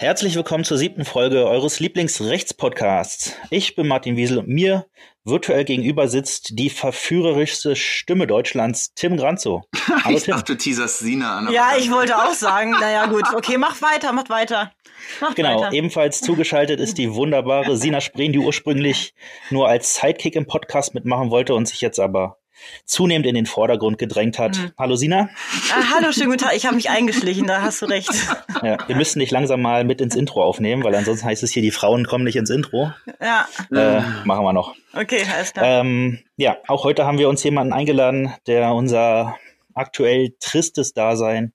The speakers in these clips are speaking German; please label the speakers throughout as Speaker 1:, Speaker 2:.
Speaker 1: Herzlich willkommen zur siebten Folge eures Lieblingsrechtspodcasts. Ich bin Martin Wiesel und mir virtuell gegenüber sitzt die verführerischste Stimme Deutschlands, Tim Granzo.
Speaker 2: Hallo, ich Tim. dachte, du teaserst Sina an.
Speaker 3: Ja, ich wollte auch sagen, naja gut, okay, mach weiter, mach weiter.
Speaker 1: Mach genau, weiter. ebenfalls zugeschaltet ist die wunderbare Sina Spreen, die ursprünglich nur als Sidekick im Podcast mitmachen wollte und sich jetzt aber zunehmend in den Vordergrund gedrängt hat. Mhm. Hallo Sina.
Speaker 3: Ah, hallo, schönen guten Tag. Ich habe mich eingeschlichen, da hast du recht.
Speaker 1: Ja, wir müssen dich langsam mal mit ins Intro aufnehmen, weil ansonsten heißt es hier, die Frauen kommen nicht ins Intro.
Speaker 3: Ja.
Speaker 1: Äh, machen wir noch.
Speaker 3: Okay, alles klar.
Speaker 1: Ähm, ja, auch heute haben wir uns jemanden eingeladen, der unser aktuell tristes Dasein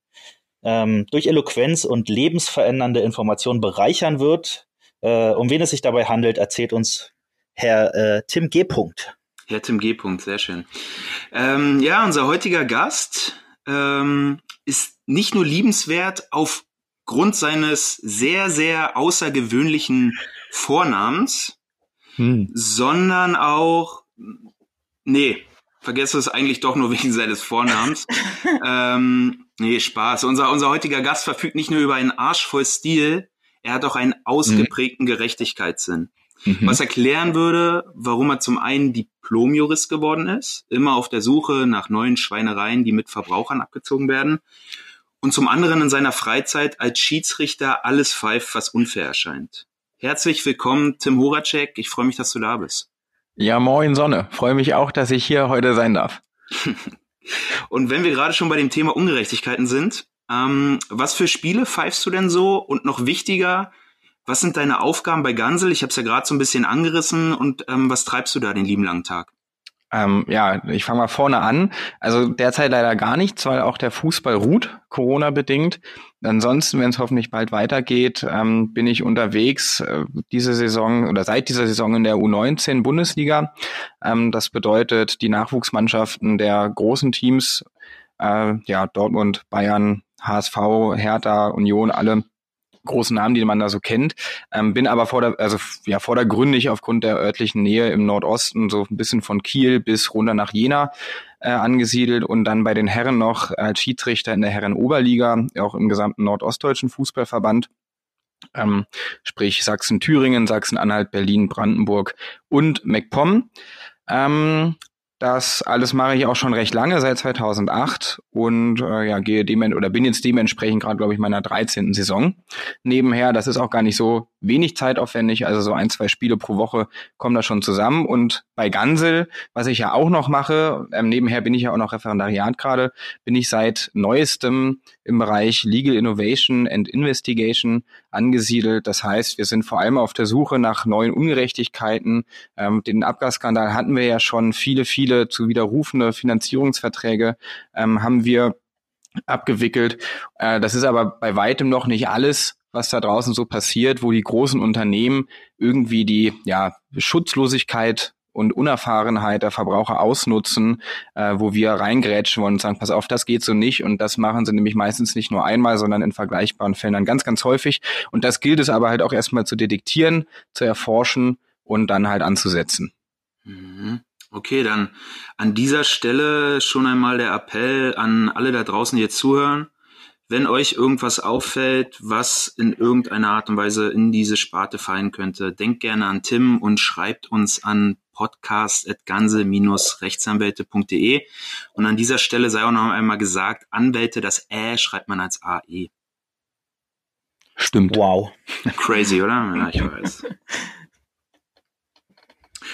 Speaker 1: ähm, durch Eloquenz und lebensverändernde Informationen bereichern wird. Äh, um wen es sich dabei handelt, erzählt uns Herr äh, Tim G. Punkt.
Speaker 2: Herr Tim G. Punkt, sehr schön. Ähm, ja, unser heutiger Gast ähm, ist nicht nur liebenswert aufgrund seines sehr, sehr außergewöhnlichen Vornamens, hm. sondern auch, nee, vergesse es eigentlich doch nur wegen seines Vornamens. ähm, nee, Spaß. Unser, unser heutiger Gast verfügt nicht nur über einen Arsch voll Stil, er hat auch einen ausgeprägten Gerechtigkeitssinn. Mhm. Was erklären würde, warum er zum einen Diplomjurist geworden ist, immer auf der Suche nach neuen Schweinereien, die mit Verbrauchern abgezogen werden, und zum anderen in seiner Freizeit als Schiedsrichter alles pfeift, was unfair erscheint. Herzlich willkommen, Tim Horacek. Ich freue mich, dass du da bist.
Speaker 4: Ja, moin Sonne. Freue mich auch, dass ich hier heute sein darf.
Speaker 2: und wenn wir gerade schon bei dem Thema Ungerechtigkeiten sind, ähm, was für Spiele pfeifst du denn so? Und noch wichtiger, was sind deine Aufgaben bei Gansel? Ich habe es ja gerade so ein bisschen angerissen. Und ähm, was treibst du da den lieben langen Tag?
Speaker 4: Ähm, ja, ich fange mal vorne an. Also derzeit leider gar nichts, weil auch der Fußball ruht, Corona bedingt. Ansonsten, wenn es hoffentlich bald weitergeht, ähm, bin ich unterwegs äh, diese Saison oder seit dieser Saison in der U19 Bundesliga. Ähm, das bedeutet, die Nachwuchsmannschaften der großen Teams, äh, ja Dortmund, Bayern, HSV, Hertha, Union, alle großen Namen, die man da so kennt. Ähm, bin aber vor der, also ja, vordergründig aufgrund der örtlichen Nähe im Nordosten, so ein bisschen von Kiel bis runter nach Jena äh, angesiedelt und dann bei den Herren noch als Schiedsrichter in der Herren-Oberliga, auch im gesamten nordostdeutschen Fußballverband. Ähm, sprich Sachsen-Thüringen, Sachsen-Anhalt, Berlin, Brandenburg und MacPom. Ähm, das alles mache ich auch schon recht lange, seit 2008 und äh, ja, gehe dem oder bin jetzt dementsprechend gerade, glaube ich, meiner 13. Saison. Nebenher, das ist auch gar nicht so wenig zeitaufwendig, also so ein, zwei Spiele pro Woche kommen da schon zusammen. Und bei Gansel, was ich ja auch noch mache, ähm, nebenher bin ich ja auch noch Referendariat gerade, bin ich seit neuestem im Bereich Legal Innovation and Investigation angesiedelt. Das heißt, wir sind vor allem auf der Suche nach neuen Ungerechtigkeiten. Ähm, den Abgasskandal hatten wir ja schon viele, viele zu widerrufende Finanzierungsverträge ähm, haben wir abgewickelt. Äh, das ist aber bei weitem noch nicht alles, was da draußen so passiert, wo die großen Unternehmen irgendwie die ja, Schutzlosigkeit und Unerfahrenheit der Verbraucher ausnutzen, äh, wo wir reingrätschen wollen und sagen, pass auf, das geht so nicht. Und das machen sie nämlich meistens nicht nur einmal, sondern in vergleichbaren Fällen dann ganz, ganz häufig. Und das gilt es aber halt auch erstmal zu detektieren, zu erforschen und dann halt anzusetzen.
Speaker 2: Mhm. Okay, dann an dieser Stelle schon einmal der Appell an alle da draußen, die jetzt zuhören. Wenn euch irgendwas auffällt, was in irgendeiner Art und Weise in diese Sparte fallen könnte, denkt gerne an Tim und schreibt uns an podcast.ganze-rechtsanwälte.de. Und an dieser Stelle sei auch noch einmal gesagt, Anwälte, das Ä schreibt man als AE.
Speaker 4: Stimmt.
Speaker 1: Wow.
Speaker 2: Crazy, oder? Ja, ich weiß.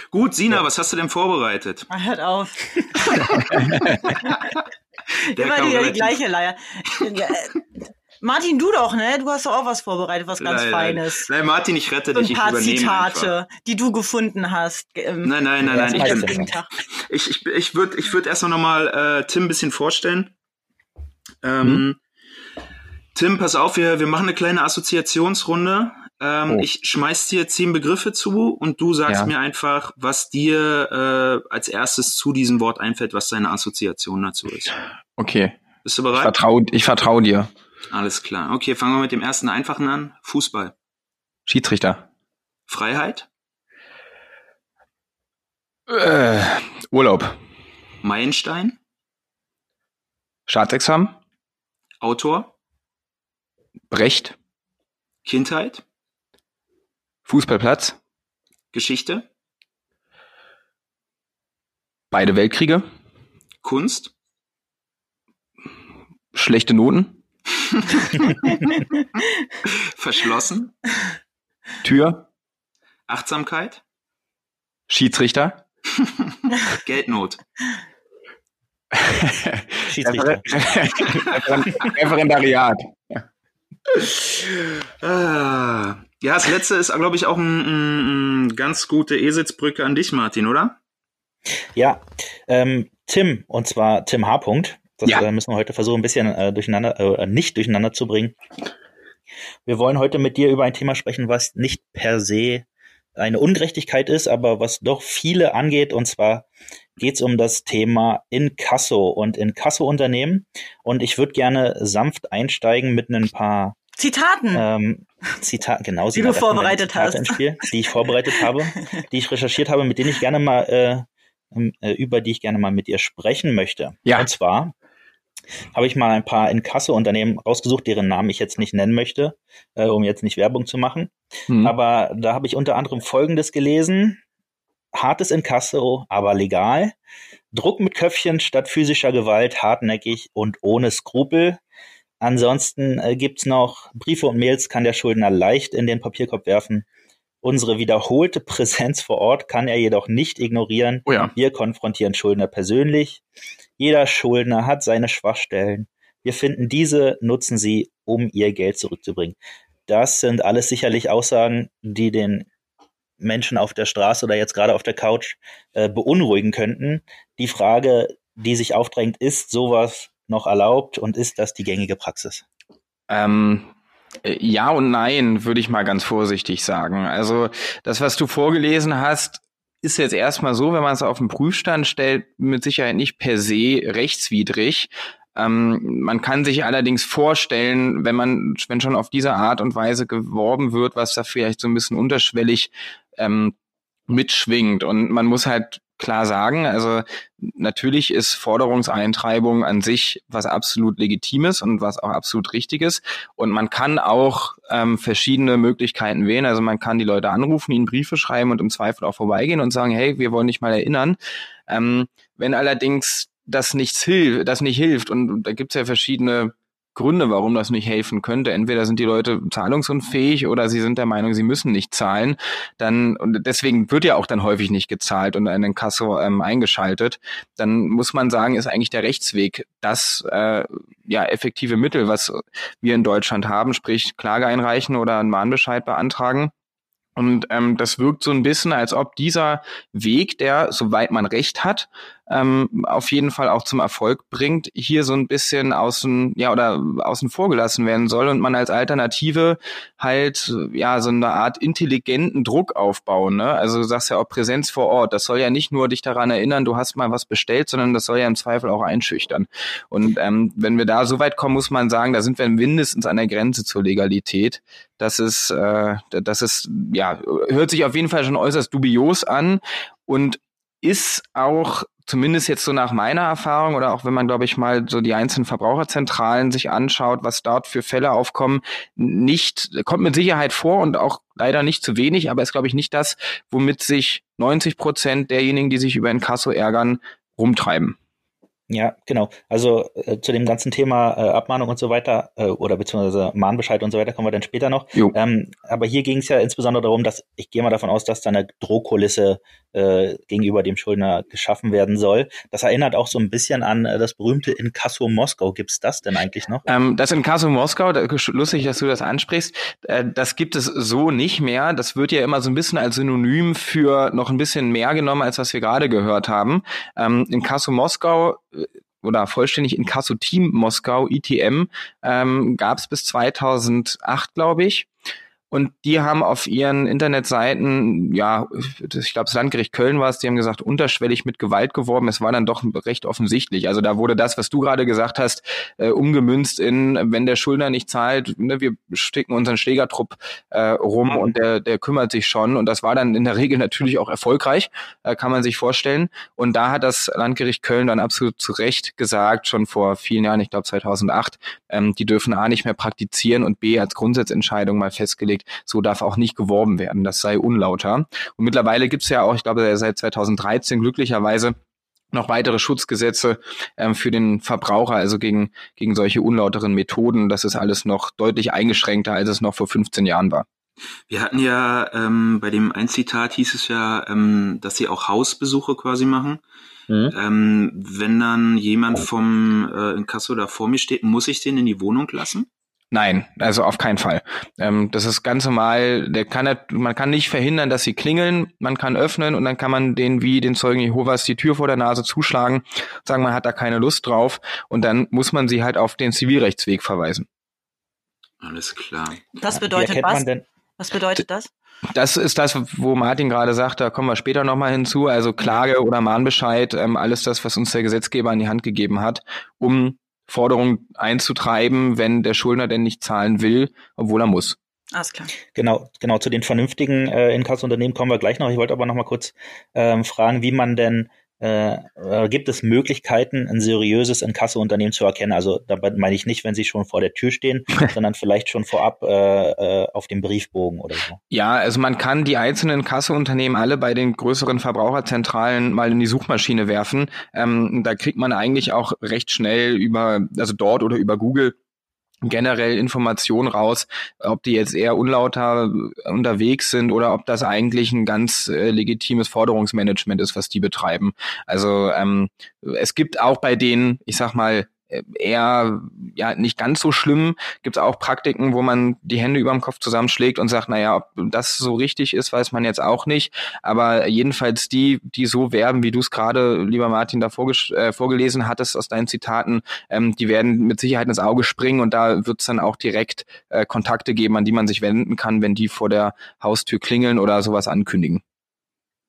Speaker 2: Gut, Sina, ja. was hast du denn vorbereitet?
Speaker 3: Hört auf. Immer wieder die gleiche Leier. Martin, du doch, ne? Du hast doch auch was vorbereitet, was ganz
Speaker 2: nein,
Speaker 3: Feines.
Speaker 2: Nein, Martin, ich rette dich.
Speaker 3: Ein paar Zitate, einfach. die du gefunden hast.
Speaker 2: Ähm, nein, nein, nein, nein. Ich, ich, ich, ich würde ich würd erst noch mal äh, Tim ein bisschen vorstellen. Ähm, hm? Tim, pass auf, wir, wir machen eine kleine Assoziationsrunde. Ähm, oh. Ich schmeiß dir zehn Begriffe zu und du sagst ja. mir einfach, was dir äh, als erstes zu diesem Wort einfällt, was deine Assoziation dazu ist.
Speaker 4: Okay.
Speaker 2: Bist du bereit? Ich
Speaker 4: vertraue ich vertrau dir.
Speaker 2: Alles klar. Okay, fangen wir mit dem ersten einfachen an. Fußball.
Speaker 4: Schiedsrichter.
Speaker 2: Freiheit.
Speaker 4: Äh, Urlaub.
Speaker 2: Meilenstein.
Speaker 4: Staatsexamen.
Speaker 2: Autor.
Speaker 4: Brecht.
Speaker 2: Kindheit.
Speaker 4: Fußballplatz.
Speaker 2: Geschichte.
Speaker 4: Beide Weltkriege.
Speaker 2: Kunst.
Speaker 4: Schlechte Noten.
Speaker 2: Verschlossen.
Speaker 4: Tür.
Speaker 2: Achtsamkeit.
Speaker 4: Schiedsrichter.
Speaker 2: Geldnot.
Speaker 4: Schiedsrichter. Referendariat.
Speaker 2: Ah. Ja, das letzte ist, glaube ich, auch ein, ein, ein ganz gute Eselsbrücke an dich, Martin, oder?
Speaker 1: Ja, ähm, Tim, und zwar Tim H. -Punkt. Das ja. äh, müssen wir heute versuchen, ein bisschen äh, durcheinander, äh, nicht durcheinander zu bringen. Wir wollen heute mit dir über ein Thema sprechen, was nicht per se eine Ungerechtigkeit ist, aber was doch viele angeht. Und zwar geht es um das Thema Inkasso und Inkasso-Unternehmen. Und ich würde gerne sanft einsteigen mit ein paar
Speaker 3: Zitaten.
Speaker 1: Ähm, Zitat, genau,
Speaker 3: die du vorbereitet hast.
Speaker 1: Spiel, die ich vorbereitet habe, die ich recherchiert habe, mit denen ich gerne mal, äh, äh, über die ich gerne mal mit dir sprechen möchte. Ja. Und zwar habe ich mal ein paar Inkasso-Unternehmen rausgesucht, deren Namen ich jetzt nicht nennen möchte, äh, um jetzt nicht Werbung zu machen. Hm. Aber da habe ich unter anderem Folgendes gelesen. Hartes Inkasso, aber legal. Druck mit Köpfchen statt physischer Gewalt, hartnäckig und ohne Skrupel. Ansonsten äh, gibt's noch Briefe und Mails kann der Schuldner leicht in den Papierkorb werfen. Unsere wiederholte Präsenz vor Ort kann er jedoch nicht ignorieren. Oh ja. Wir konfrontieren Schuldner persönlich. Jeder Schuldner hat seine Schwachstellen. Wir finden diese, nutzen sie, um ihr Geld zurückzubringen. Das sind alles sicherlich Aussagen, die den Menschen auf der Straße oder jetzt gerade auf der Couch äh, beunruhigen könnten. Die Frage, die sich aufdrängt, ist sowas noch erlaubt und ist das die gängige Praxis?
Speaker 4: Ähm, äh, ja und nein, würde ich mal ganz vorsichtig sagen. Also das, was du vorgelesen hast, ist jetzt erstmal so, wenn man es auf den Prüfstand stellt, mit Sicherheit nicht per se rechtswidrig. Ähm, man kann sich allerdings vorstellen, wenn man, wenn schon auf diese Art und Weise geworben wird, was da vielleicht so ein bisschen unterschwellig ähm, mitschwingt. Und man muss halt klar sagen. Also natürlich ist Forderungseintreibung an sich was absolut Legitimes und was auch absolut Richtiges. Und man kann auch ähm, verschiedene Möglichkeiten wählen. Also man kann die Leute anrufen, ihnen Briefe schreiben und im Zweifel auch vorbeigehen und sagen, hey, wir wollen dich mal erinnern. Ähm, wenn allerdings das nichts hilft, das nicht hilft, und da gibt es ja verschiedene Gründe, warum das nicht helfen könnte. Entweder sind die Leute zahlungsunfähig oder sie sind der Meinung, sie müssen nicht zahlen. Dann und deswegen wird ja auch dann häufig nicht gezahlt und einen Kasso ähm, eingeschaltet. Dann muss man sagen, ist eigentlich der Rechtsweg das äh, ja effektive Mittel, was wir in Deutschland haben, sprich Klage einreichen oder einen Mahnbescheid beantragen. Und ähm, das wirkt so ein bisschen, als ob dieser Weg, der, soweit man Recht hat, ähm, auf jeden Fall auch zum Erfolg bringt, hier so ein bisschen außen, ja, oder außen vor gelassen werden soll und man als Alternative halt, ja, so eine Art intelligenten Druck aufbauen, ne? Also du sagst ja auch Präsenz vor Ort. Das soll ja nicht nur dich daran erinnern, du hast mal was bestellt, sondern das soll ja im Zweifel auch einschüchtern. Und ähm, wenn wir da so weit kommen, muss man sagen, da sind wir mindestens an der Grenze zur Legalität. Das ist, äh, das ist, ja, hört sich auf jeden Fall schon äußerst dubios an und ist auch zumindest jetzt so nach meiner Erfahrung oder auch wenn man, glaube ich, mal so die einzelnen Verbraucherzentralen sich anschaut, was dort für Fälle aufkommen, nicht, kommt mit Sicherheit vor und auch leider nicht zu wenig, aber ist, glaube ich, nicht das, womit sich 90 Prozent derjenigen, die sich über ein Kasso ärgern, rumtreiben.
Speaker 1: Ja, genau. Also äh, zu dem ganzen Thema äh, Abmahnung und so weiter äh, oder beziehungsweise Mahnbescheid und so weiter kommen wir dann später noch. Ähm, aber hier ging es ja insbesondere darum, dass ich gehe mal davon aus, dass da eine Drohkulisse äh, gegenüber dem Schuldner geschaffen werden soll. Das erinnert auch so ein bisschen an äh, das berühmte Inkasso Moskau. Gibt's das denn eigentlich noch?
Speaker 4: Ähm, das Inkasso Moskau, da, lustig, dass du das ansprichst, äh, das gibt es so nicht mehr. Das wird ja immer so ein bisschen als Synonym für noch ein bisschen mehr genommen, als was wir gerade gehört haben. Ähm, Inkasso Moskau oder vollständig Inkasso-Team Moskau, ITM, ähm, gab es bis 2008, glaube ich. Und die haben auf ihren Internetseiten, ja, ich glaube, das Landgericht Köln war es, die haben gesagt, unterschwellig mit Gewalt geworben. Es war dann doch recht offensichtlich. Also da wurde das, was du gerade gesagt hast, äh, umgemünzt in, wenn der Schuldner nicht zahlt, ne, wir sticken unseren Schlägertrupp äh, rum mhm. und der, der kümmert sich schon. Und das war dann in der Regel natürlich auch erfolgreich, äh, kann man sich vorstellen. Und da hat das Landgericht Köln dann absolut zu Recht gesagt, schon vor vielen Jahren, ich glaube 2008, ähm, die dürfen A nicht mehr praktizieren und B als Grundsatzentscheidung mal festgelegt, festgelegt, so darf auch nicht geworben werden, das sei unlauter. Und mittlerweile gibt es ja auch, ich glaube, seit 2013 glücklicherweise noch weitere Schutzgesetze ähm, für den Verbraucher, also gegen, gegen solche unlauteren Methoden. Das ist alles noch deutlich eingeschränkter, als es noch vor 15 Jahren war.
Speaker 2: Wir hatten ja ähm, bei dem ein Zitat hieß es ja, ähm, dass sie auch Hausbesuche quasi machen. Mhm. Ähm, wenn dann jemand vom äh, Inkasso da vor mir steht, muss ich den in die Wohnung lassen?
Speaker 4: Nein, also auf keinen Fall. Ähm, das ist ganz normal. Der kann, man kann nicht verhindern, dass sie klingeln. Man kann öffnen und dann kann man den wie den Zeugen Jehovas die Tür vor der Nase zuschlagen, sagen, man hat da keine Lust drauf und dann muss man sie halt auf den Zivilrechtsweg verweisen.
Speaker 2: Alles klar.
Speaker 3: Das bedeutet was? Was bedeutet das?
Speaker 4: Das ist das, wo Martin gerade sagt, da kommen wir später nochmal hinzu. Also Klage oder Mahnbescheid, ähm, alles das, was uns der Gesetzgeber an die Hand gegeben hat, um Forderung einzutreiben, wenn der Schuldner denn nicht zahlen will, obwohl er muss.
Speaker 1: Alles klar. Genau, genau, zu den vernünftigen äh, Inkassunternehmen kommen wir gleich noch. Ich wollte aber noch mal kurz ähm, fragen, wie man denn äh, äh, gibt es Möglichkeiten, ein seriöses Inkasso-Unternehmen zu erkennen? Also dabei meine ich nicht, wenn sie schon vor der Tür stehen, sondern vielleicht schon vorab äh, äh, auf dem Briefbogen oder so.
Speaker 4: Ja, also man kann die einzelnen Inkasso-Unternehmen alle bei den größeren Verbraucherzentralen mal in die Suchmaschine werfen. Ähm, da kriegt man eigentlich auch recht schnell über, also dort oder über Google generell Informationen raus, ob die jetzt eher unlauter unterwegs sind oder ob das eigentlich ein ganz äh, legitimes Forderungsmanagement ist, was die betreiben. Also ähm, es gibt auch bei denen, ich sag mal, eher ja nicht ganz so schlimm. Gibt es auch Praktiken, wo man die Hände über dem Kopf zusammenschlägt und sagt, naja, ob das so richtig ist, weiß man jetzt auch nicht. Aber jedenfalls die, die so werben, wie du es gerade, lieber Martin, da äh, vorgelesen hattest aus deinen Zitaten, ähm, die werden mit Sicherheit ins Auge springen und da wird es dann auch direkt äh, Kontakte geben, an die man sich wenden kann, wenn die vor der Haustür klingeln oder sowas ankündigen.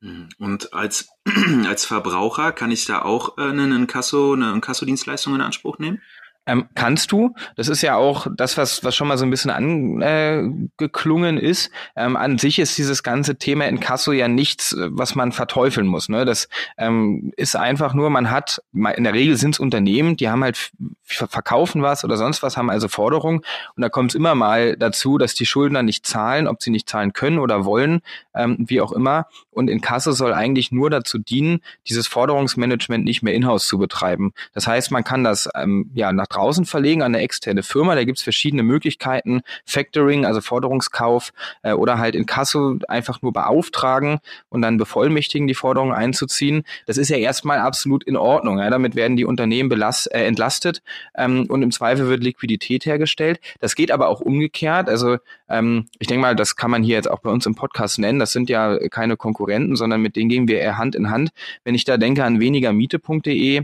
Speaker 2: Mhm. Und als, als Verbraucher kann ich da auch äh, einen Inkasso, eine Inkasso-Dienstleistung in Anspruch nehmen?
Speaker 4: Ähm, kannst du. Das ist ja auch das, was, was schon mal so ein bisschen angeklungen äh, ist. Ähm, an sich ist dieses ganze Thema in Kasso ja nichts, was man verteufeln muss. Ne? Das ähm, ist einfach nur, man hat, in der Regel sind es Unternehmen, die haben halt verkaufen was oder sonst was, haben also Forderungen. Und da kommt es immer mal dazu, dass die Schuldner nicht zahlen, ob sie nicht zahlen können oder wollen, ähm, wie auch immer. Und in Kasso soll eigentlich nur dazu dienen, dieses Forderungsmanagement nicht mehr in-house zu betreiben. Das heißt, man kann das ähm, ja nach draußen verlegen an eine externe Firma. Da gibt es verschiedene Möglichkeiten. Factoring, also Forderungskauf äh, oder halt in Kasso einfach nur beauftragen und dann bevollmächtigen, die Forderungen einzuziehen. Das ist ja erstmal absolut in Ordnung. Ja? Damit werden die Unternehmen belast, äh, entlastet ähm, und im Zweifel wird Liquidität hergestellt. Das geht aber auch umgekehrt. Also ähm, ich denke mal, das kann man hier jetzt auch bei uns im Podcast nennen. Das sind ja keine Konkurrenten, sondern mit denen gehen wir eher Hand in Hand. Wenn ich da denke an wenigermiete.de,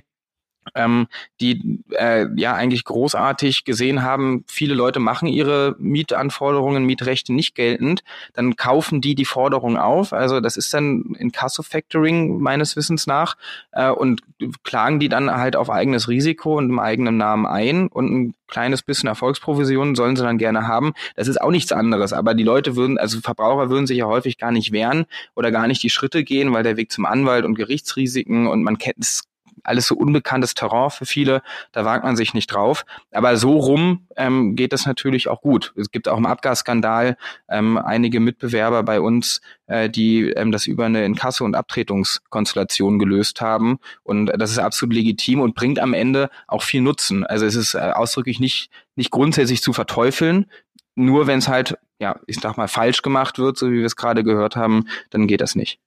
Speaker 4: ähm, die äh, ja eigentlich großartig gesehen haben, viele Leute machen ihre Mietanforderungen, Mietrechte nicht geltend, dann kaufen die die Forderung auf, also das ist dann in Casso Factoring meines Wissens nach äh, und klagen die dann halt auf eigenes Risiko und im eigenen Namen ein. Und ein kleines bisschen Erfolgsprovision sollen sie dann gerne haben. Das ist auch nichts anderes, aber die Leute würden, also Verbraucher würden sich ja häufig gar nicht wehren oder gar nicht die Schritte gehen, weil der Weg zum Anwalt und Gerichtsrisiken und man kennt es alles so unbekanntes Terrain für viele, da wagt man sich nicht drauf. Aber so rum ähm, geht das natürlich auch gut. Es gibt auch im Abgasskandal ähm, einige Mitbewerber bei uns, äh, die ähm, das über eine Inkasso- und Abtretungskonstellation gelöst haben. Und das ist absolut legitim und bringt am Ende auch viel Nutzen. Also es ist äh, ausdrücklich nicht, nicht grundsätzlich zu verteufeln. Nur wenn es halt, ja, ich sag mal, falsch gemacht wird, so wie wir es gerade gehört haben, dann geht das nicht.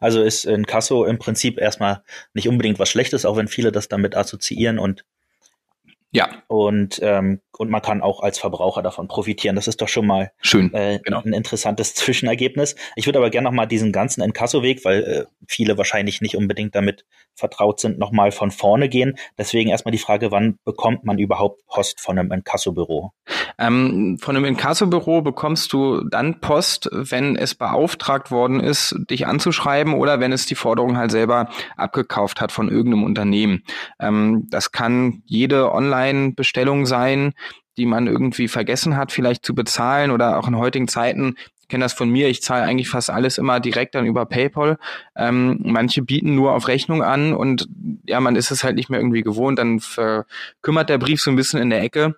Speaker 1: Also ist in Kasso im Prinzip erstmal nicht unbedingt was Schlechtes, auch wenn viele das damit assoziieren und Ja. Und, ähm, und man kann auch als Verbraucher davon profitieren. Das ist doch schon mal
Speaker 4: Schön,
Speaker 1: äh, genau. ein interessantes Zwischenergebnis. Ich würde aber gerne noch mal diesen ganzen Inkasso-Weg, weil äh, viele wahrscheinlich nicht unbedingt damit vertraut sind, noch mal von vorne gehen. Deswegen erstmal die Frage, wann bekommt man überhaupt Post von einem Inkassobüro?
Speaker 4: Ähm, von einem Inkassobüro bekommst du dann Post, wenn es beauftragt worden ist, dich anzuschreiben oder wenn es die Forderung halt selber abgekauft hat von irgendeinem Unternehmen. Ähm, das kann jede Online-Bestellung sein, die man irgendwie vergessen hat, vielleicht zu bezahlen oder auch in heutigen Zeiten ich kenne das von mir, ich zahle eigentlich fast alles immer direkt dann über PayPal. Ähm, manche bieten nur auf Rechnung an und ja, man ist es halt nicht mehr irgendwie gewohnt, dann verkümmert der Brief so ein bisschen in der Ecke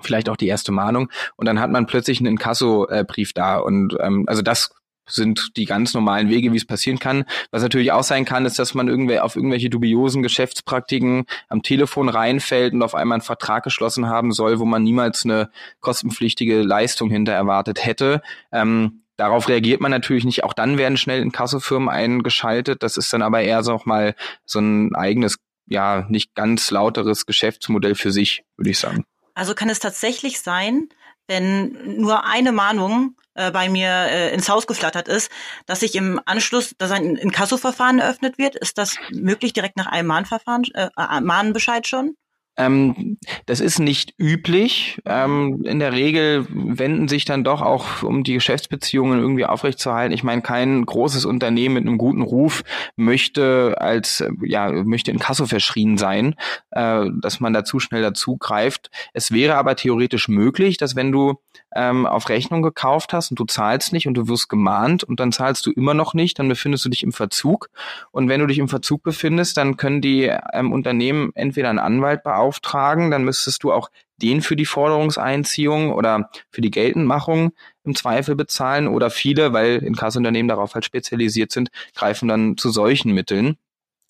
Speaker 4: vielleicht auch die erste Mahnung und dann hat man plötzlich einen Inkasso-Brief da und ähm, also das sind die ganz normalen Wege, wie es passieren kann. Was natürlich auch sein kann, ist, dass man irgendwie auf irgendwelche dubiosen Geschäftspraktiken am Telefon reinfällt und auf einmal einen Vertrag geschlossen haben soll, wo man niemals eine kostenpflichtige Leistung hinter erwartet hätte. Ähm, darauf reagiert man natürlich nicht. Auch dann werden schnell Inkassofirmen eingeschaltet. Das ist dann aber eher so auch mal so ein eigenes, ja, nicht ganz lauteres Geschäftsmodell für sich, würde ich sagen.
Speaker 3: Also kann es tatsächlich sein, wenn nur eine Mahnung äh, bei mir äh, ins Haus geflattert ist, dass ich im Anschluss, dass ein Inkassoverfahren eröffnet wird. Ist das möglich direkt nach einem Mahnverfahren, äh, äh Mahnbescheid schon?
Speaker 4: Ähm, das ist nicht üblich. Ähm, in der Regel wenden sich dann doch auch, um die Geschäftsbeziehungen irgendwie aufrechtzuerhalten. Ich meine, kein großes Unternehmen mit einem guten Ruf möchte als, ja, möchte in Kasso verschrien sein, äh, dass man da zu schnell dazu greift. Es wäre aber theoretisch möglich, dass wenn du ähm, auf Rechnung gekauft hast und du zahlst nicht und du wirst gemahnt und dann zahlst du immer noch nicht, dann befindest du dich im Verzug. Und wenn du dich im Verzug befindest, dann können die ähm, Unternehmen entweder einen Anwalt beauftragen, dann müsstest du auch den für die Forderungseinziehung oder für die Geltendmachung im Zweifel bezahlen oder viele, weil Inkassunternehmen darauf halt spezialisiert sind, greifen dann zu solchen Mitteln.